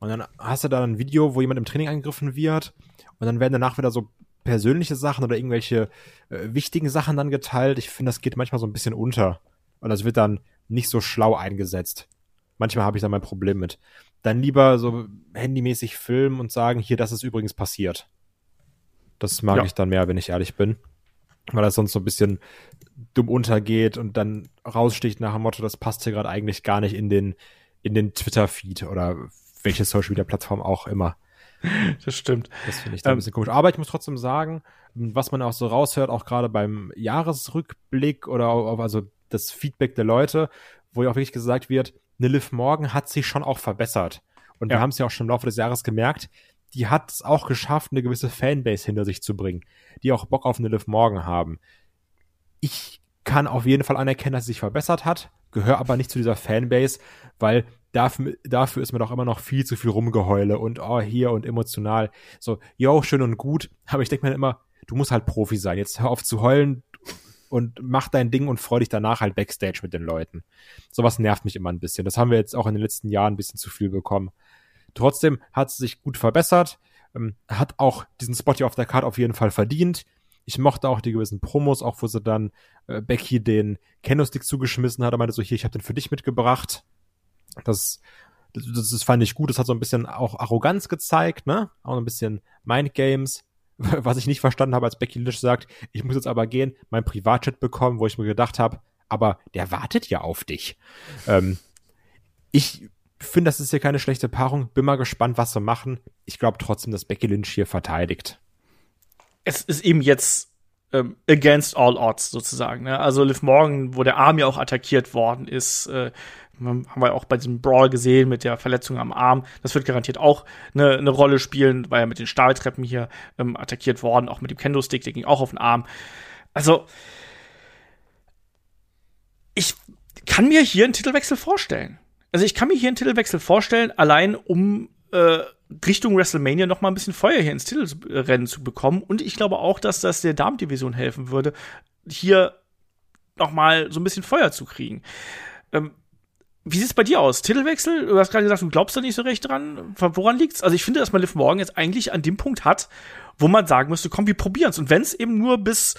Und dann hast du da ein Video, wo jemand im Training angegriffen wird und dann werden danach wieder so persönliche Sachen oder irgendwelche äh, wichtigen Sachen dann geteilt. Ich finde, das geht manchmal so ein bisschen unter. Und das wird dann nicht so schlau eingesetzt. Manchmal habe ich da mein Problem mit. Dann lieber so handymäßig filmen und sagen, hier, das ist übrigens passiert. Das mag ja. ich dann mehr, wenn ich ehrlich bin. Weil das sonst so ein bisschen dumm untergeht und dann raussticht nach dem Motto, das passt hier gerade eigentlich gar nicht in den, in den Twitter-Feed oder welche Social Media Plattform auch immer. Das stimmt. Das finde ich da ähm, ein bisschen komisch. Aber ich muss trotzdem sagen, was man auch so raushört, auch gerade beim Jahresrückblick oder auch, also das Feedback der Leute, wo ja auch wirklich gesagt wird, eine Liv Morgan hat sich schon auch verbessert. Und ja. wir haben es ja auch schon im Laufe des Jahres gemerkt, die hat es auch geschafft, eine gewisse Fanbase hinter sich zu bringen, die auch Bock auf eine Liv Morgan haben. Ich kann auf jeden Fall anerkennen, dass sie sich verbessert hat, gehöre aber nicht zu dieser Fanbase, weil dafür, dafür ist mir doch immer noch viel zu viel Rumgeheule und oh, hier und emotional. So, yo, schön und gut, aber ich denke mir immer, du musst halt Profi sein. Jetzt hör auf zu heulen und mach dein Ding und freu dich danach halt Backstage mit den Leuten. Sowas nervt mich immer ein bisschen. Das haben wir jetzt auch in den letzten Jahren ein bisschen zu viel bekommen. Trotzdem hat sie sich gut verbessert, ähm, hat auch diesen Spot hier auf der Karte auf jeden Fall verdient. Ich mochte auch die gewissen Promos, auch wo sie dann äh, Becky den Kendo-Stick zugeschmissen hat. Er meinte so, hier, ich habe den für dich mitgebracht. Das, das, das fand ich gut. Das hat so ein bisschen auch Arroganz gezeigt, ne? Auch ein bisschen Mindgames. Was ich nicht verstanden habe, als Becky Lynch sagt, ich muss jetzt aber gehen, mein Privatchat bekommen, wo ich mir gedacht habe, aber der wartet ja auf dich. Ähm, ich finde, das ist hier keine schlechte Paarung. Bin mal gespannt, was sie machen. Ich glaube trotzdem, dass Becky Lynch hier verteidigt. Es ist eben jetzt ähm, against all odds sozusagen. Ne? Also Liv Morgan, wo der Arm ja auch attackiert worden ist, äh, haben wir auch bei diesem Brawl gesehen mit der Verletzung am Arm. Das wird garantiert auch eine, eine Rolle spielen, weil er mit den Stahltreppen hier ähm, attackiert worden, auch mit dem Kendo-Stick, der ging auch auf den Arm. Also, ich kann mir hier einen Titelwechsel vorstellen. Also ich kann mir hier einen Titelwechsel vorstellen, allein um äh, Richtung WrestleMania noch mal ein bisschen Feuer hier ins Titelrennen zu bekommen. Und ich glaube auch, dass das der Damendivision helfen würde, hier noch mal so ein bisschen Feuer zu kriegen. Ähm, wie sieht's bei dir aus? Titelwechsel? Du hast gerade gesagt, du glaubst da nicht so recht dran. Woran liegt's? Also ich finde, dass man Liv Morgan jetzt eigentlich an dem Punkt hat, wo man sagen müsste, komm, wir probieren's. Und wenn es eben nur bis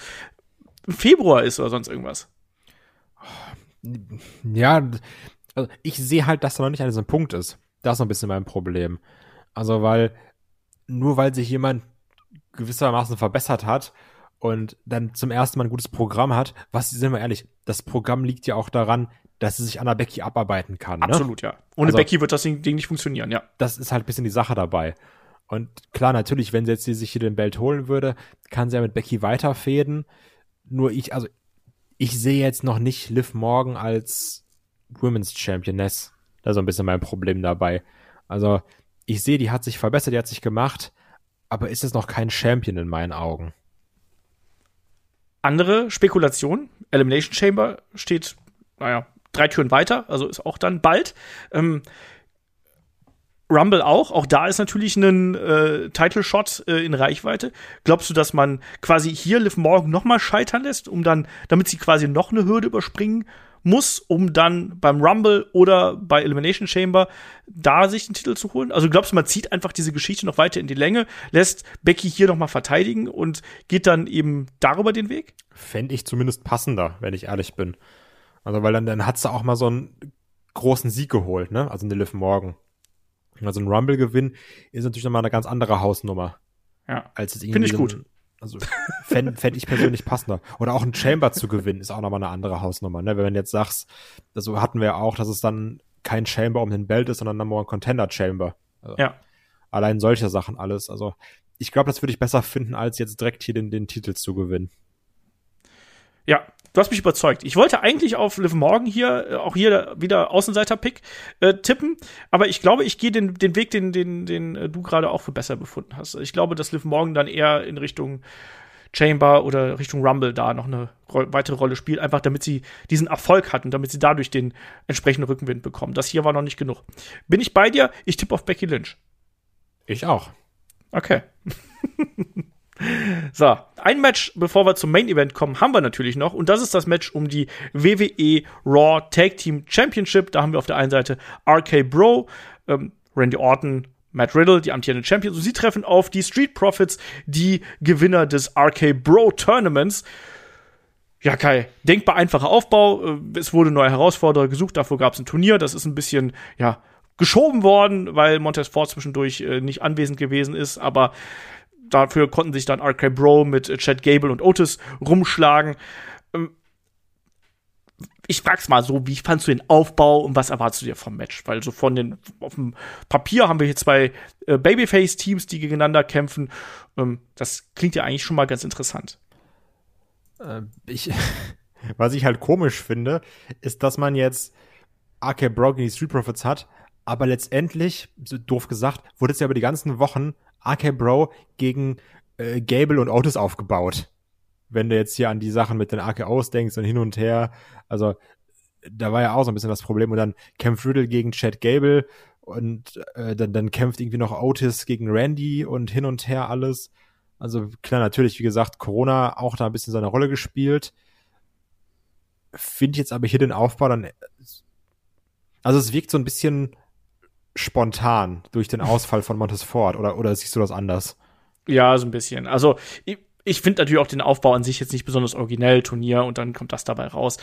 Februar ist oder sonst irgendwas. Ja, also ich sehe halt, dass er noch nicht an diesem Punkt ist. Das ist noch ein bisschen mein Problem. Also, weil nur weil sich jemand gewissermaßen verbessert hat und dann zum ersten Mal ein gutes Programm hat, was, sind wir ehrlich, das Programm liegt ja auch daran, dass sie sich an der Becky abarbeiten kann. Ne? Absolut, ja. Ohne also, Becky wird das Ding nicht funktionieren, ja. Das ist halt ein bisschen die Sache dabei. Und klar, natürlich, wenn sie jetzt sich hier den Belt holen würde, kann sie ja mit Becky weiterfäden. Nur ich, also ich sehe jetzt noch nicht Liv Morgan als Women's Championess. Da ist so ein bisschen mein Problem dabei. Also ich sehe, die hat sich verbessert, die hat sich gemacht, aber ist es noch kein Champion in meinen Augen. Andere Spekulation, Elimination Chamber steht, naja, drei Türen weiter, also ist auch dann bald. Ähm, Rumble auch. Auch da ist natürlich ein äh, Title-Shot äh, in Reichweite. Glaubst du, dass man quasi hier Liv Morgan noch mal scheitern lässt, um dann, damit sie quasi noch eine Hürde überspringen muss, um dann beim Rumble oder bei Elimination Chamber da sich den Titel zu holen? Also glaubst du, man zieht einfach diese Geschichte noch weiter in die Länge, lässt Becky hier noch mal verteidigen und geht dann eben darüber den Weg? Fände ich zumindest passender, wenn ich ehrlich bin. Also weil dann, dann hat sie auch mal so einen großen Sieg geholt, ne? Also eine Liv Morgan. Also ein Rumble-Gewinn ist natürlich nochmal eine ganz andere Hausnummer. Ja. Als es irgendwie. Finde ich gut. Also fände fänd ich persönlich passender. Oder auch ein Chamber zu gewinnen, ist auch nochmal eine andere Hausnummer. Ne? Wenn man jetzt sagst, also hatten wir ja auch, dass es dann kein Chamber um den Belt ist, sondern dann nur ein Contender Chamber. Also ja. Allein solche Sachen alles. Also ich glaube, das würde ich besser finden, als jetzt direkt hier den, den Titel zu gewinnen. Ja, du hast mich überzeugt. Ich wollte eigentlich auf Liv Morgan hier, äh, auch hier wieder Außenseiter-Pick äh, tippen, aber ich glaube, ich gehe den, den Weg, den, den, den äh, du gerade auch für besser befunden hast. Ich glaube, dass Liv Morgan dann eher in Richtung Chamber oder Richtung Rumble da noch eine ro weitere Rolle spielt, einfach damit sie diesen Erfolg hatten, damit sie dadurch den entsprechenden Rückenwind bekommen. Das hier war noch nicht genug. Bin ich bei dir? Ich tippe auf Becky Lynch. Ich auch. Okay. So, ein Match, bevor wir zum Main Event kommen, haben wir natürlich noch. Und das ist das Match um die WWE Raw Tag Team Championship. Da haben wir auf der einen Seite RK Bro, ähm, Randy Orton, Matt Riddle, die amtierenden Champions. Und sie treffen auf die Street Profits, die Gewinner des RK Bro Tournaments. Ja, Kai, denkbar einfacher Aufbau. Äh, es wurde neue Herausforderer gesucht, dafür gab es ein Turnier. Das ist ein bisschen, ja, geschoben worden, weil Montez Ford zwischendurch äh, nicht anwesend gewesen ist. Aber dafür konnten sich dann RK Bro mit Chad Gable und Otis rumschlagen. Ähm, ich frag's mal so, wie fandst du den Aufbau und was erwartest du dir vom Match? Weil so von den, auf dem Papier haben wir hier zwei äh, Babyface-Teams, die gegeneinander kämpfen. Ähm, das klingt ja eigentlich schon mal ganz interessant. Äh, ich, was ich halt komisch finde, ist, dass man jetzt RK Bro gegen die Street Profits hat, aber letztendlich, so doof gesagt, wurde es ja über die ganzen Wochen RK Bro gegen äh, Gable und Otis aufgebaut. Wenn du jetzt hier an die Sachen mit den RKOs denkst und hin und her, also da war ja auch so ein bisschen das Problem und dann kämpft Riddle gegen Chad Gable und äh, dann, dann kämpft irgendwie noch Otis gegen Randy und hin und her alles. Also klar, natürlich, wie gesagt, Corona auch da ein bisschen seine Rolle gespielt. Finde jetzt aber hier den Aufbau dann, also es wirkt so ein bisschen spontan durch den Ausfall von Montesfort oder, oder siehst du das anders? Ja, so ein bisschen. Also, ich, ich finde natürlich auch den Aufbau an sich jetzt nicht besonders originell, Turnier und dann kommt das dabei raus.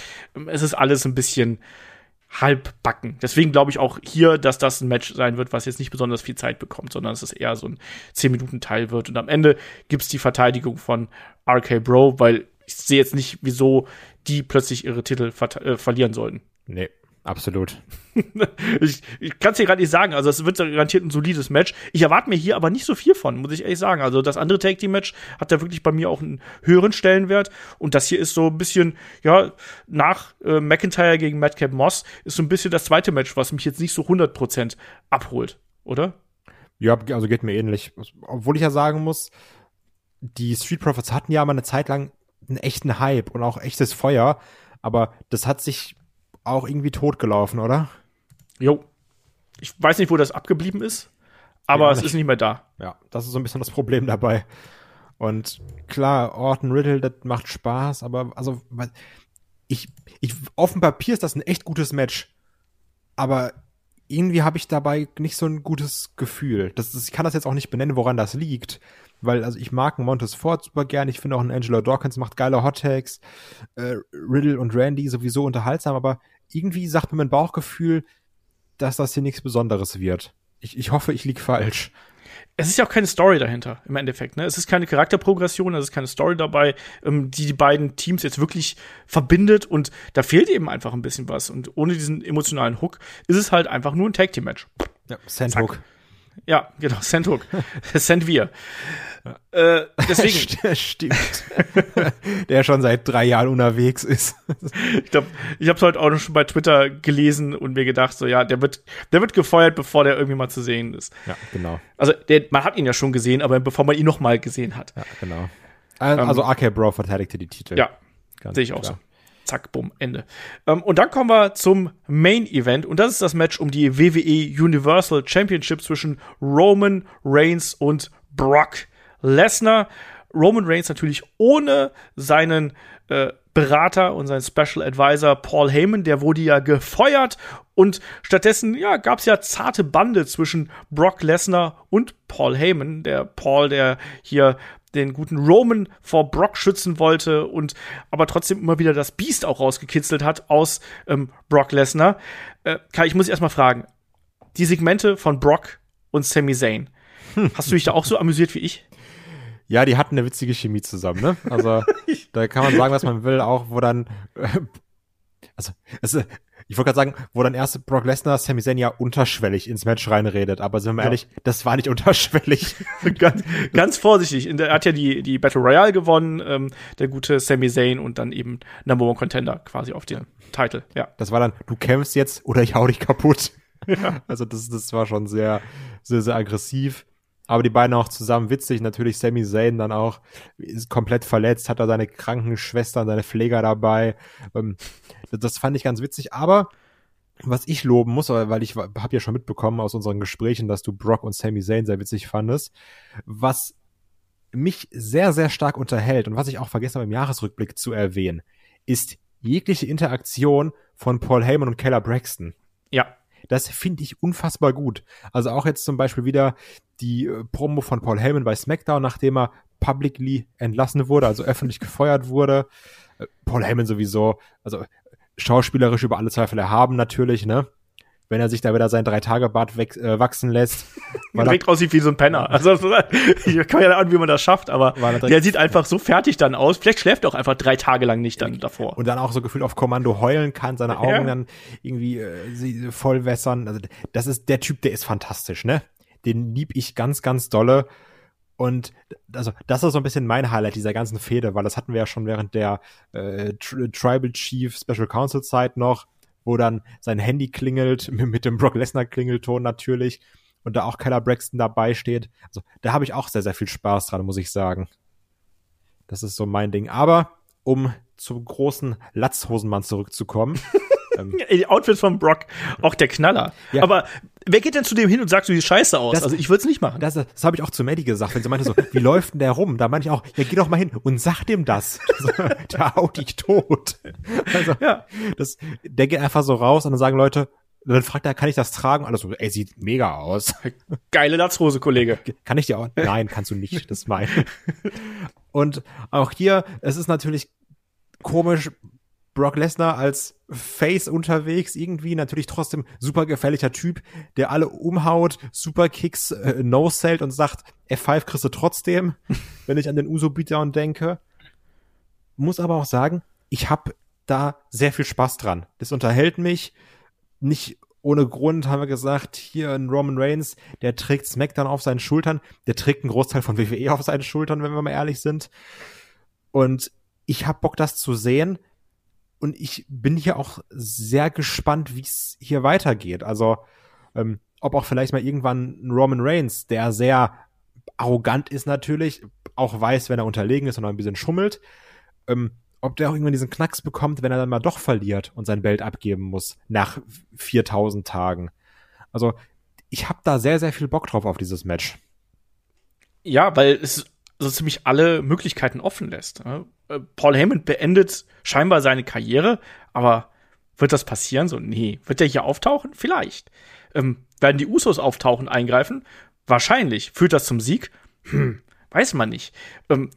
Es ist alles ein bisschen halbbacken. Deswegen glaube ich auch hier, dass das ein Match sein wird, was jetzt nicht besonders viel Zeit bekommt, sondern dass es eher so ein 10-Minuten-Teil wird. Und am Ende gibt's die Verteidigung von RK Bro, weil ich sehe jetzt nicht, wieso die plötzlich ihre Titel ver äh, verlieren sollten. Nee, Absolut. ich ich kann es dir gerade nicht sagen. Also, es wird garantiert ein solides Match. Ich erwarte mir hier aber nicht so viel von, muss ich ehrlich sagen. Also, das andere Tag Team Match hat da wirklich bei mir auch einen höheren Stellenwert. Und das hier ist so ein bisschen, ja, nach äh, McIntyre gegen Madcap Moss ist so ein bisschen das zweite Match, was mich jetzt nicht so 100% abholt, oder? Ja, also geht mir ähnlich. Obwohl ich ja sagen muss, die Street Profits hatten ja mal eine Zeit lang einen echten Hype und auch echtes Feuer. Aber das hat sich auch irgendwie totgelaufen, oder? Jo. Ich weiß nicht, wo das abgeblieben ist, aber ja, es ist nicht mehr da. Ja, das ist so ein bisschen das Problem dabei. Und klar, Orton Riddle, das macht Spaß, aber also ich, ich auf dem Papier ist das ein echt gutes Match, aber irgendwie habe ich dabei nicht so ein gutes Gefühl. Das, das, ich kann das jetzt auch nicht benennen, woran das liegt, weil also ich mag einen Montes Ford super gern, ich finde auch einen Angelo Dawkins macht geile Hot Takes, äh, Riddle und Randy sowieso unterhaltsam, aber irgendwie sagt mir mein Bauchgefühl, dass das hier nichts Besonderes wird. Ich, ich hoffe, ich lieg falsch. Es ist ja auch keine Story dahinter, im Endeffekt. Ne? Es ist keine Charakterprogression, es ist keine Story dabei, ähm, die die beiden Teams jetzt wirklich verbindet. Und da fehlt eben einfach ein bisschen was. Und ohne diesen emotionalen Hook ist es halt einfach nur ein Tag-Team-Match. Ja, Sandhook. Ja, genau, Sandhook. Sand wir. Äh, deswegen. Stimmt. Der schon seit drei Jahren unterwegs ist. ich glaube, ich habe es heute auch schon bei Twitter gelesen und mir gedacht, so ja, der wird, der wird gefeuert, bevor der irgendwie mal zu sehen ist. Ja, genau. Also der, man hat ihn ja schon gesehen, aber bevor man ihn noch mal gesehen hat. Ja, genau. Also ähm, RK Bro verteidigte die Titel. Ja, sehe ich auch so. Zack, bumm, Ende. Ähm, und dann kommen wir zum Main Event und das ist das Match um die WWE Universal Championship zwischen Roman Reigns und Brock Lesnar. Roman Reigns natürlich ohne seinen äh, Berater und seinen Special Advisor Paul Heyman, der wurde ja gefeuert und stattdessen ja gab es ja zarte Bande zwischen Brock Lesnar und Paul Heyman, der Paul, der hier den guten Roman vor Brock schützen wollte und aber trotzdem immer wieder das Biest auch rausgekitzelt hat aus ähm, Brock Lesnar. Äh, Kai, ich muss erst mal fragen, die Segmente von Brock und Sami Zayn, hast du dich da auch so amüsiert wie ich? Ja, die hatten eine witzige Chemie zusammen, ne? Also, da kann man sagen, was man will, auch wo dann, äh, also, es, ich wollte gerade sagen, wo dann erst Brock Lesnar Sami Zayn ja unterschwellig ins Match reinredet, aber sind wir ja. ehrlich, das war nicht unterschwellig. ganz, ganz vorsichtig. Er hat ja die, die Battle Royale gewonnen, ähm, der gute Sami Zayn und dann eben Number One Contender quasi auf den Titel, ja. Das war dann, du kämpfst jetzt oder ich hau dich kaputt. Ja. Also das, das war schon sehr, sehr, sehr aggressiv. Aber die beiden auch zusammen witzig. Natürlich Sami Zayn dann auch ist komplett verletzt, hat da seine kranken Schwestern, seine Pfleger dabei. Ähm, das fand ich ganz witzig. Aber was ich loben muss, weil ich habe ja schon mitbekommen aus unseren Gesprächen, dass du Brock und Sami Zayn sehr witzig fandest, was mich sehr, sehr stark unterhält und was ich auch vergessen habe im Jahresrückblick zu erwähnen, ist jegliche Interaktion von Paul Heyman und Keller Braxton. Ja. Das finde ich unfassbar gut. Also auch jetzt zum Beispiel wieder die äh, Promo von Paul Heyman bei SmackDown, nachdem er publicly entlassen wurde, also öffentlich gefeuert wurde. Äh, Paul Heyman sowieso, also schauspielerisch über alle Zweifel erhaben natürlich, ne? wenn er sich da wieder sein Drei-Tage-Bart äh, wachsen lässt. Weil direkt aussieht wie so ein Penner. Also ich kann ja an, wie man das schafft, aber der sieht einfach so fertig dann aus. Vielleicht schläft er auch einfach drei Tage lang nicht dann davor. Und dann auch so gefühlt auf Kommando heulen kann, seine Augen ja. dann irgendwie äh, voll wässern. Also das ist der Typ, der ist fantastisch, ne? Den lieb ich ganz, ganz dolle. Und also das ist so ein bisschen mein Highlight dieser ganzen Fehde, weil das hatten wir ja schon während der äh, Tribal Chief Special Council Zeit noch wo dann sein Handy klingelt, mit dem Brock Lesnar Klingelton natürlich und da auch Keller Braxton dabei steht. Also da habe ich auch sehr, sehr viel Spaß dran, muss ich sagen. Das ist so mein Ding. Aber um zum großen Latzhosenmann zurückzukommen. ähm, die Outfits von Brock, auch der Knaller. Ja. Aber wer geht denn zu dem hin und sagt, du siehst scheiße aus? Das, also ich würde es nicht machen. Das, das habe ich auch zu Maddie gesagt, wenn sie meinte so, wie läuft denn der rum? Da meinte ich auch, ja, geh doch mal hin und sag dem das. der haut dich tot. Also, ja. das, der geht einfach so raus und dann sagen Leute, dann fragt er, kann ich das tragen? Alles so, ey, sieht mega aus. Geile Latzhose, Kollege. Kann ich dir auch? Nein, kannst du nicht. Das ist mein. Und auch hier, es ist natürlich komisch, Brock Lesnar als Face unterwegs, irgendwie natürlich trotzdem super gefährlicher Typ, der alle umhaut, super Kicks, äh, no-sellt und sagt, F5 kriegst du trotzdem, wenn ich an den Uso Beatdown denke. Muss aber auch sagen, ich habe da sehr viel Spaß dran. Das unterhält mich. Nicht ohne Grund haben wir gesagt, hier ein Roman Reigns, der trägt SmackDown auf seinen Schultern, der trägt einen Großteil von WWE auf seinen Schultern, wenn wir mal ehrlich sind. Und ich hab Bock, das zu sehen und ich bin hier auch sehr gespannt, wie es hier weitergeht. Also, ähm, ob auch vielleicht mal irgendwann ein Roman Reigns, der sehr arrogant ist natürlich, auch weiß, wenn er unterlegen ist und auch ein bisschen schummelt, ähm, ob der auch irgendwann diesen Knacks bekommt, wenn er dann mal doch verliert und sein Belt abgeben muss nach 4000 Tagen. Also, ich habe da sehr, sehr viel Bock drauf auf dieses Match. Ja, weil es so ziemlich alle Möglichkeiten offen lässt. Äh, Paul Heyman beendet scheinbar seine Karriere, aber wird das passieren? So, nee. Wird der hier auftauchen? Vielleicht. Ähm, werden die Usos auftauchen, eingreifen? Wahrscheinlich. Führt das zum Sieg? Hm, weiß man nicht. Ähm,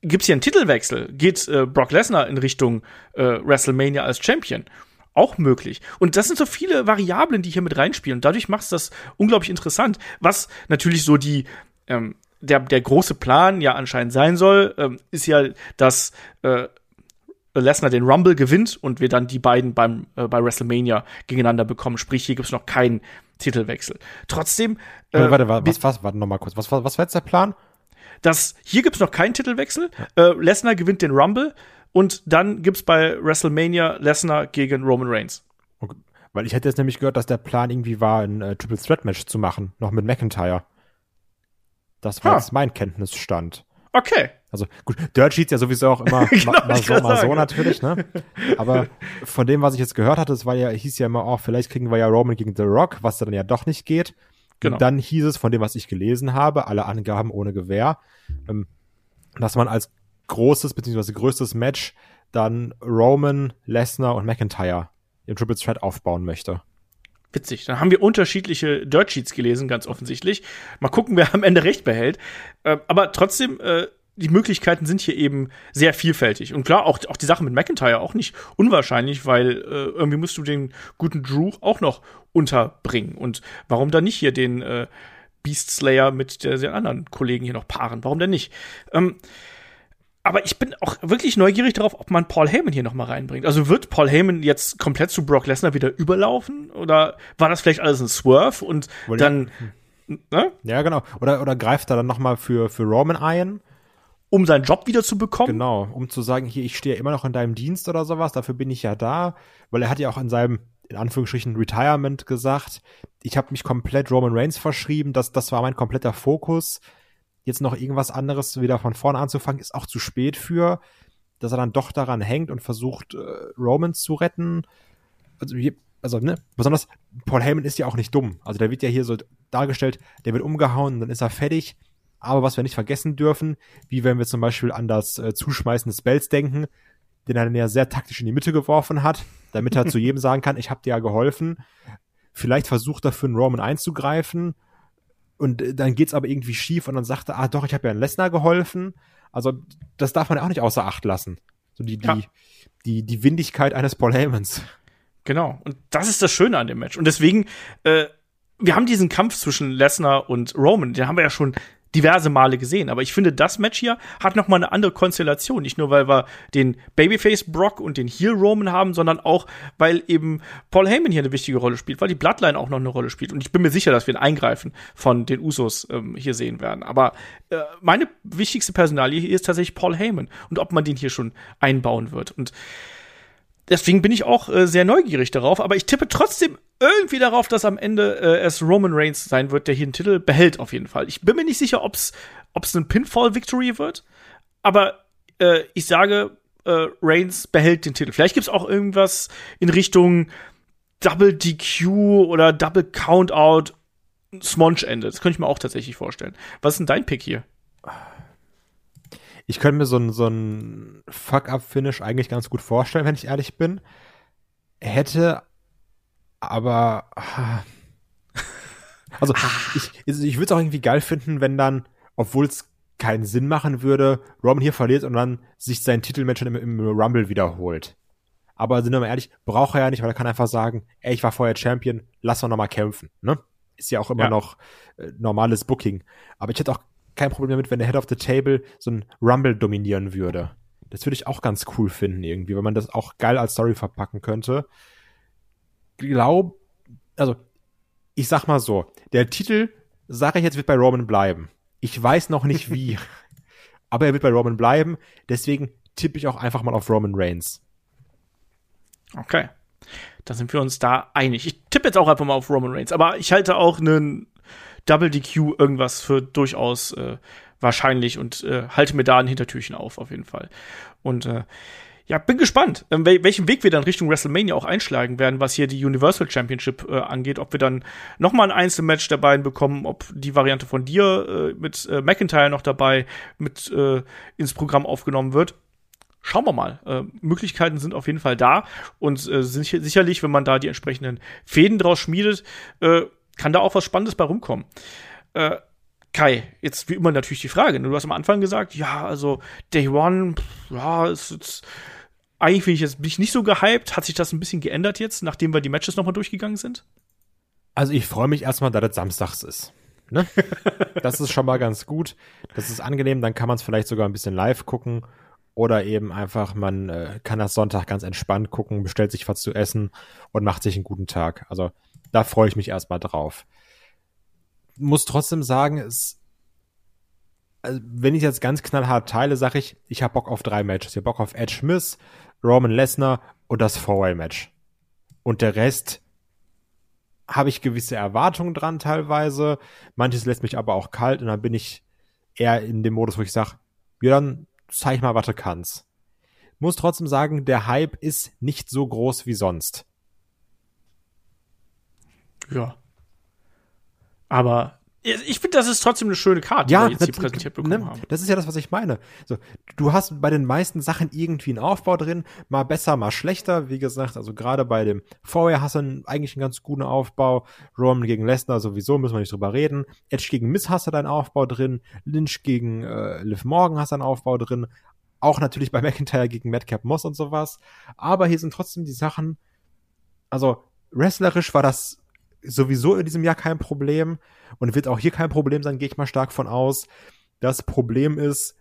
Gibt es hier einen Titelwechsel? Geht äh, Brock Lesnar in Richtung äh, WrestleMania als Champion? auch möglich. Und das sind so viele Variablen, die hier mit reinspielen. Dadurch macht es das unglaublich interessant. Was natürlich so die, ähm, der, der große Plan ja anscheinend sein soll, ähm, ist ja, dass äh, Lesnar den Rumble gewinnt und wir dann die beiden beim, äh, bei WrestleMania gegeneinander bekommen. Sprich, hier gibt's noch keinen Titelwechsel. Trotzdem. Äh, warte, warte, was, was, warte noch mal kurz. Was, was, was war jetzt der Plan? Das, hier gibt's noch keinen Titelwechsel. Ja. Äh, Lesnar gewinnt den Rumble und dann gibt's bei WrestleMania Lesnar gegen Roman Reigns. Okay. Weil ich hätte jetzt nämlich gehört, dass der Plan irgendwie war, ein äh, Triple Threat Match zu machen, noch mit McIntyre. Das war ha. jetzt mein Kenntnisstand. Okay. Also gut, Dirt Sheets ja sowieso auch immer genau, mal, so, mal so natürlich, ne? Aber von dem, was ich jetzt gehört hatte, es war ja, hieß ja immer, oh, vielleicht kriegen wir ja Roman gegen The Rock, was dann ja doch nicht geht. Genau. Und dann hieß es, von dem, was ich gelesen habe, alle Angaben ohne Gewehr, ähm, dass man als großes beziehungsweise größtes Match dann Roman, Lesnar und McIntyre im Triple Threat aufbauen möchte. Witzig. Dann haben wir unterschiedliche Dirt Sheets gelesen, ganz offensichtlich. Mal gucken, wer am Ende recht behält. Äh, aber trotzdem, äh, die Möglichkeiten sind hier eben sehr vielfältig. Und klar, auch, auch die Sache mit McIntyre auch nicht unwahrscheinlich, weil äh, irgendwie musst du den guten Drew auch noch unterbringen. Und warum dann nicht hier den äh, Beast Slayer mit der, den anderen Kollegen hier noch paaren? Warum denn nicht? Ähm, aber ich bin auch wirklich neugierig darauf, ob man Paul Heyman hier noch mal reinbringt. Also wird Paul Heyman jetzt komplett zu Brock Lesnar wieder überlaufen? Oder war das vielleicht alles ein Swerve und Wohl dann. Ja. Ne? ja, genau. Oder, oder greift er dann noch mal für, für Roman ein? um seinen Job wieder zu bekommen. Genau, um zu sagen, hier, ich stehe immer noch in deinem Dienst oder sowas, dafür bin ich ja da, weil er hat ja auch in seinem, in Anführungsstrichen, Retirement gesagt, ich habe mich komplett Roman Reigns verschrieben, das, das war mein kompletter Fokus. Jetzt noch irgendwas anderes wieder von vorne anzufangen, ist auch zu spät für, dass er dann doch daran hängt und versucht, äh, Roman zu retten. Also, also, ne, besonders Paul Heyman ist ja auch nicht dumm. Also der wird ja hier so dargestellt, der wird umgehauen, dann ist er fertig aber was wir nicht vergessen dürfen, wie wenn wir zum Beispiel an das äh, Zuschmeißen des Bells denken, den er dann ja sehr taktisch in die Mitte geworfen hat, damit er zu jedem sagen kann, ich habe dir ja geholfen. Vielleicht versucht er für einen Roman einzugreifen und äh, dann geht's aber irgendwie schief und dann sagt er, ah doch, ich habe ja einen Lesnar geholfen. Also das darf man ja auch nicht außer Acht lassen. So die, ja. die, die, die Windigkeit eines Paul Heymans. Genau. Und das ist das Schöne an dem Match. Und deswegen, äh, wir haben diesen Kampf zwischen Lesnar und Roman, den haben wir ja schon diverse Male gesehen. Aber ich finde, das Match hier hat noch mal eine andere Konstellation. Nicht nur, weil wir den Babyface Brock und den Heel Roman haben, sondern auch, weil eben Paul Heyman hier eine wichtige Rolle spielt, weil die Bloodline auch noch eine Rolle spielt. Und ich bin mir sicher, dass wir ein Eingreifen von den Usos ähm, hier sehen werden. Aber äh, meine wichtigste Personalie hier ist tatsächlich Paul Heyman. Und ob man den hier schon einbauen wird. Und deswegen bin ich auch äh, sehr neugierig darauf, aber ich tippe trotzdem irgendwie darauf, dass am Ende äh, es Roman Reigns sein wird, der hier den Titel behält auf jeden Fall. Ich bin mir nicht sicher, ob es ein Pinfall-Victory wird, aber äh, ich sage, äh, Reigns behält den Titel. Vielleicht gibt's auch irgendwas in Richtung Double DQ oder Double Countout Smonge-Ende. Das könnte ich mir auch tatsächlich vorstellen. Was ist denn dein Pick hier? Ich könnte mir so ein, so ein Fuck-Up-Finish eigentlich ganz gut vorstellen, wenn ich ehrlich bin. Hätte aber. Also, ich, ich würde es auch irgendwie geil finden, wenn dann, obwohl es keinen Sinn machen würde, Roman hier verliert und dann sich sein Titelmatch im, im Rumble wiederholt. Aber sind wir mal ehrlich, braucht er ja nicht, weil er kann einfach sagen, ey, ich war vorher Champion, lass doch nochmal kämpfen, ne? Ist ja auch immer ja. noch äh, normales Booking. Aber ich hätte auch kein Problem damit, wenn der Head of the Table so ein Rumble dominieren würde. Das würde ich auch ganz cool finden irgendwie, wenn man das auch geil als Story verpacken könnte. Glaub, also ich sag mal so, der Titel, sage ich jetzt, wird bei Roman bleiben. Ich weiß noch nicht wie, aber er wird bei Roman bleiben. Deswegen tippe ich auch einfach mal auf Roman Reigns. Okay. Da sind wir uns da einig. Ich tippe jetzt auch einfach mal auf Roman Reigns, aber ich halte auch einen Double DQ irgendwas für durchaus äh, wahrscheinlich und äh, halte mir da ein Hintertürchen auf, auf jeden Fall. Und äh, ja, bin gespannt, ähm, wel welchen Weg wir dann Richtung WrestleMania auch einschlagen werden, was hier die Universal Championship äh, angeht. Ob wir dann noch mal ein Einzelmatch der beiden bekommen, ob die Variante von dir äh, mit äh, McIntyre noch dabei mit äh, ins Programm aufgenommen wird. Schauen wir mal. Äh, Möglichkeiten sind auf jeden Fall da und äh, sicherlich, wenn man da die entsprechenden Fäden draus schmiedet, äh, kann da auch was Spannendes bei rumkommen. Äh, Kai, jetzt wie immer natürlich die Frage. Du hast am Anfang gesagt, ja, also Day One, ja, ist jetzt eigentlich bin ich jetzt bin ich nicht so gehypt. Hat sich das ein bisschen geändert jetzt, nachdem wir die Matches nochmal durchgegangen sind? Also ich freue mich erstmal, dass es samstags ist. Ne? das ist schon mal ganz gut. Das ist angenehm, dann kann man es vielleicht sogar ein bisschen live gucken. Oder eben einfach, man äh, kann das Sonntag ganz entspannt gucken, bestellt sich was zu essen und macht sich einen guten Tag. Also da freue ich mich erstmal drauf. Muss trotzdem sagen, es, also wenn ich jetzt ganz knallhart teile, sage ich, ich habe Bock auf drei Matches. Ich habe Bock auf Edge Smith, Roman Lesnar und das Four-Way-Match. Und der Rest habe ich gewisse Erwartungen dran teilweise. Manches lässt mich aber auch kalt und dann bin ich eher in dem Modus, wo ich sage, ja, dann zeig mal, was du kannst. Muss trotzdem sagen, der Hype ist nicht so groß wie sonst. Ja. Aber ich finde, das ist trotzdem eine schöne Karte, ja, die wir jetzt hier präsentiert bekommen ne, haben. Das ist ja das, was ich meine. So, du hast bei den meisten Sachen irgendwie einen Aufbau drin, mal besser, mal schlechter. Wie gesagt, also gerade bei dem Vorher hast du eigentlich einen ganz guten Aufbau. Roman gegen Lesnar sowieso, müssen wir nicht drüber reden. Edge gegen Miss hast du deinen Aufbau drin. Lynch gegen äh, Liv Morgan hast du einen Aufbau drin. Auch natürlich bei McIntyre gegen Madcap Moss und sowas. Aber hier sind trotzdem die Sachen, also wrestlerisch war das sowieso in diesem Jahr kein Problem und wird auch hier kein Problem sein, gehe ich mal stark von aus. Das Problem ist,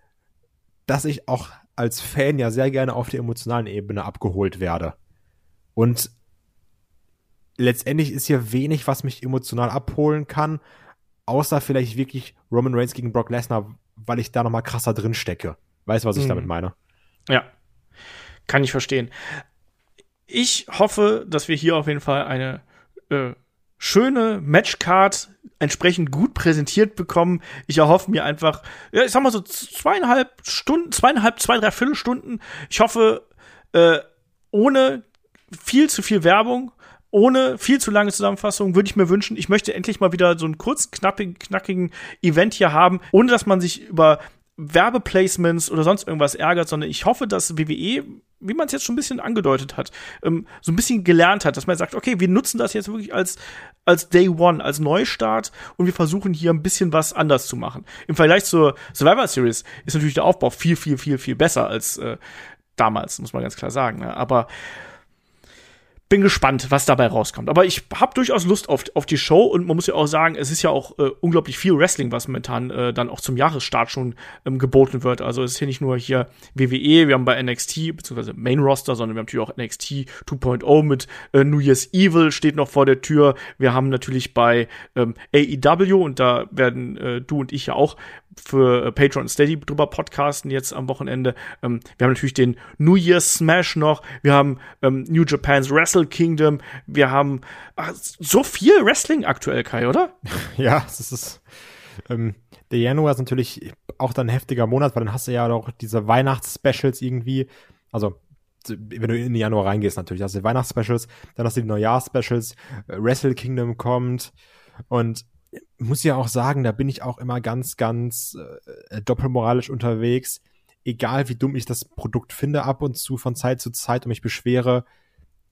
dass ich auch als Fan ja sehr gerne auf der emotionalen Ebene abgeholt werde. Und letztendlich ist hier wenig, was mich emotional abholen kann, außer vielleicht wirklich Roman Reigns gegen Brock Lesnar, weil ich da noch mal krasser drin stecke. Weißt du, was ich mhm. damit meine? Ja, kann ich verstehen. Ich hoffe, dass wir hier auf jeden Fall eine äh, schöne Matchcard entsprechend gut präsentiert bekommen. Ich erhoffe mir einfach, ja, ich sag mal so zweieinhalb Stunden, zweieinhalb, zwei, drei Viertelstunden. Ich hoffe, äh, ohne viel zu viel Werbung, ohne viel zu lange Zusammenfassung würde ich mir wünschen, ich möchte endlich mal wieder so einen kurzen, knappigen, knackigen Event hier haben, ohne dass man sich über Werbeplacements oder sonst irgendwas ärgert, sondern ich hoffe, dass WWE wie man es jetzt schon ein bisschen angedeutet hat, ähm, so ein bisschen gelernt hat, dass man sagt, okay, wir nutzen das jetzt wirklich als, als Day One, als Neustart und wir versuchen hier ein bisschen was anders zu machen. Im Vergleich zur Survivor Series ist natürlich der Aufbau viel, viel, viel, viel besser als äh, damals, muss man ganz klar sagen. Ne? Aber bin gespannt, was dabei rauskommt. Aber ich habe durchaus Lust auf, auf die Show und man muss ja auch sagen, es ist ja auch äh, unglaublich viel Wrestling, was momentan äh, dann auch zum Jahresstart schon ähm, geboten wird. Also es ist hier nicht nur hier WWE, wir haben bei NXT, beziehungsweise Main Roster, sondern wir haben natürlich auch NXT 2.0 mit äh, New Year's Evil steht noch vor der Tür. Wir haben natürlich bei ähm, AEW und da werden äh, du und ich ja auch für äh, Patreon Steady drüber podcasten jetzt am Wochenende. Ähm, wir haben natürlich den New Year's Smash noch. Wir haben ähm, New Japan's Wrestle Kingdom. Wir haben ach, so viel Wrestling aktuell, Kai, oder? Ja, es ist. Ähm, der Januar ist natürlich auch dann ein heftiger Monat, weil dann hast du ja auch diese Weihnachts-Specials irgendwie. Also wenn du in den Januar reingehst, natürlich hast du die Weihnachtsspecials, dann hast du die Neujahrs-Specials, äh, Wrestle Kingdom kommt und muss ja auch sagen, da bin ich auch immer ganz, ganz äh, doppelmoralisch unterwegs. Egal wie dumm ich das Produkt finde, ab und zu von Zeit zu Zeit und mich beschwere,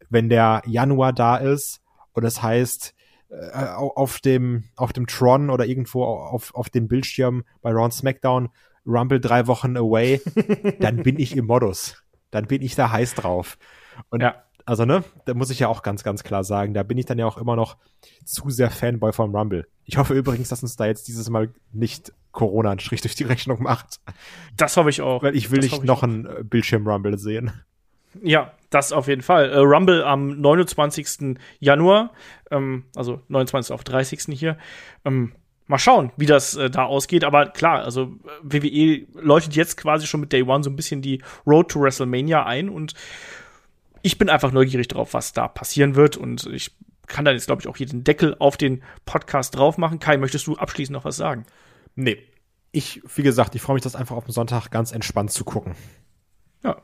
wenn der Januar da ist und das heißt, äh, auf dem, auf dem Tron oder irgendwo auf, auf dem Bildschirm bei Raw SmackDown Rumble drei Wochen away, dann bin ich im Modus. Dann bin ich da heiß drauf. Und ja also ne, da muss ich ja auch ganz, ganz klar sagen, da bin ich dann ja auch immer noch zu sehr Fanboy vom Rumble. Ich hoffe übrigens, dass uns da jetzt dieses Mal nicht Corona einen Strich durch die Rechnung macht. Das hoffe ich auch. Weil ich will das nicht noch einen äh, Bildschirm-Rumble sehen. Ja, das auf jeden Fall. Äh, Rumble am 29. Januar, ähm, also 29. auf 30. hier. Ähm, mal schauen, wie das äh, da ausgeht. Aber klar, also WWE läutet jetzt quasi schon mit Day One so ein bisschen die Road to WrestleMania ein und ich bin einfach neugierig darauf, was da passieren wird und ich kann dann jetzt, glaube ich, auch hier den Deckel auf den Podcast drauf machen. Kai, möchtest du abschließend noch was sagen? Nee. Ich, wie gesagt, ich freue mich, das einfach auf dem Sonntag ganz entspannt zu gucken. Ja,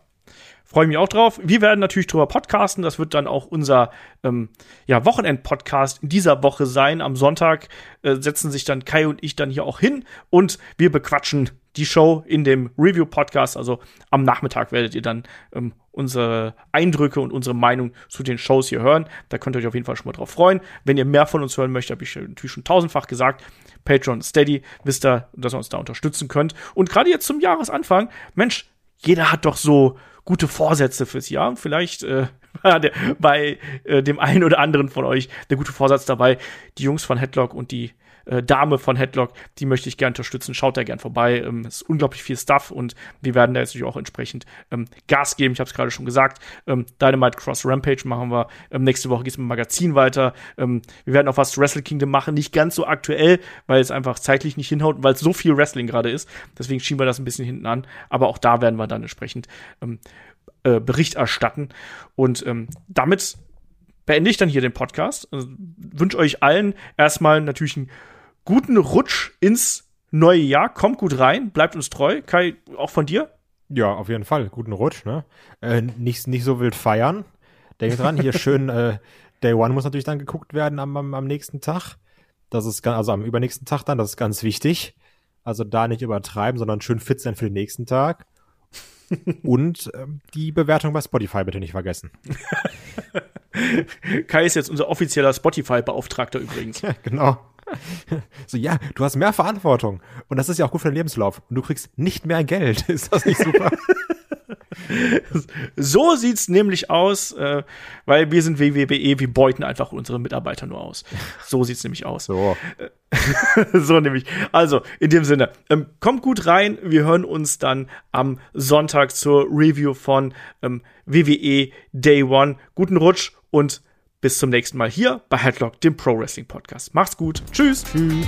freue mich auch drauf. Wir werden natürlich drüber podcasten. Das wird dann auch unser ähm, ja, Wochenend-Podcast in dieser Woche sein. Am Sonntag äh, setzen sich dann Kai und ich dann hier auch hin und wir bequatschen die Show in dem Review-Podcast. Also am Nachmittag werdet ihr dann ähm, unsere Eindrücke und unsere Meinung zu den Shows hier hören. Da könnt ihr euch auf jeden Fall schon mal drauf freuen. Wenn ihr mehr von uns hören möchtet, habe ich natürlich schon tausendfach gesagt. Patreon Steady, wisst ihr, dass ihr uns da unterstützen könnt. Und gerade jetzt zum Jahresanfang, Mensch, jeder hat doch so gute Vorsätze fürs Jahr. Vielleicht äh, bei äh, dem einen oder anderen von euch der gute Vorsatz dabei, die Jungs von Headlock und die äh, Dame von Headlock, die möchte ich gerne unterstützen. Schaut da gern vorbei. Ähm, ist unglaublich viel Stuff und wir werden da jetzt natürlich auch entsprechend ähm, Gas geben. Ich habe es gerade schon gesagt. Ähm, Dynamite Cross Rampage machen wir. Ähm, nächste Woche geht es mit dem Magazin weiter. Ähm, wir werden auch was zu Wrestle Kingdom machen. Nicht ganz so aktuell, weil es einfach zeitlich nicht hinhaut, weil es so viel Wrestling gerade ist. Deswegen schieben wir das ein bisschen hinten an. Aber auch da werden wir dann entsprechend ähm, äh, Bericht erstatten. Und ähm, damit beende ich dann hier den Podcast. Also, wünsche euch allen erstmal natürlich einen guten Rutsch ins neue Jahr. Kommt gut rein, bleibt uns treu. Kai, auch von dir? Ja, auf jeden Fall. Guten Rutsch, ne? Äh, nicht, nicht so wild feiern. Denkt dran, hier schön, äh, Day One muss natürlich dann geguckt werden am, am, am nächsten Tag. Das ist also am übernächsten Tag dann, das ist ganz wichtig. Also da nicht übertreiben, sondern schön fit sein für den nächsten Tag. Und äh, die Bewertung bei Spotify bitte nicht vergessen. Kai ist jetzt unser offizieller Spotify-Beauftragter übrigens. Ja, genau. So, ja, du hast mehr Verantwortung. Und das ist ja auch gut für den Lebenslauf. Und du kriegst nicht mehr Geld. Ist das nicht super? so sieht's nämlich aus, äh, weil wir sind WWE, wir beuten einfach unsere Mitarbeiter nur aus. So sieht's nämlich aus. So. so nämlich. Also, in dem Sinne, ähm, kommt gut rein. Wir hören uns dann am Sonntag zur Review von ähm, WWE Day One. Guten Rutsch und bis zum nächsten Mal hier bei Headlock, dem Pro Wrestling Podcast. Macht's gut. Tschüss. Tschüss.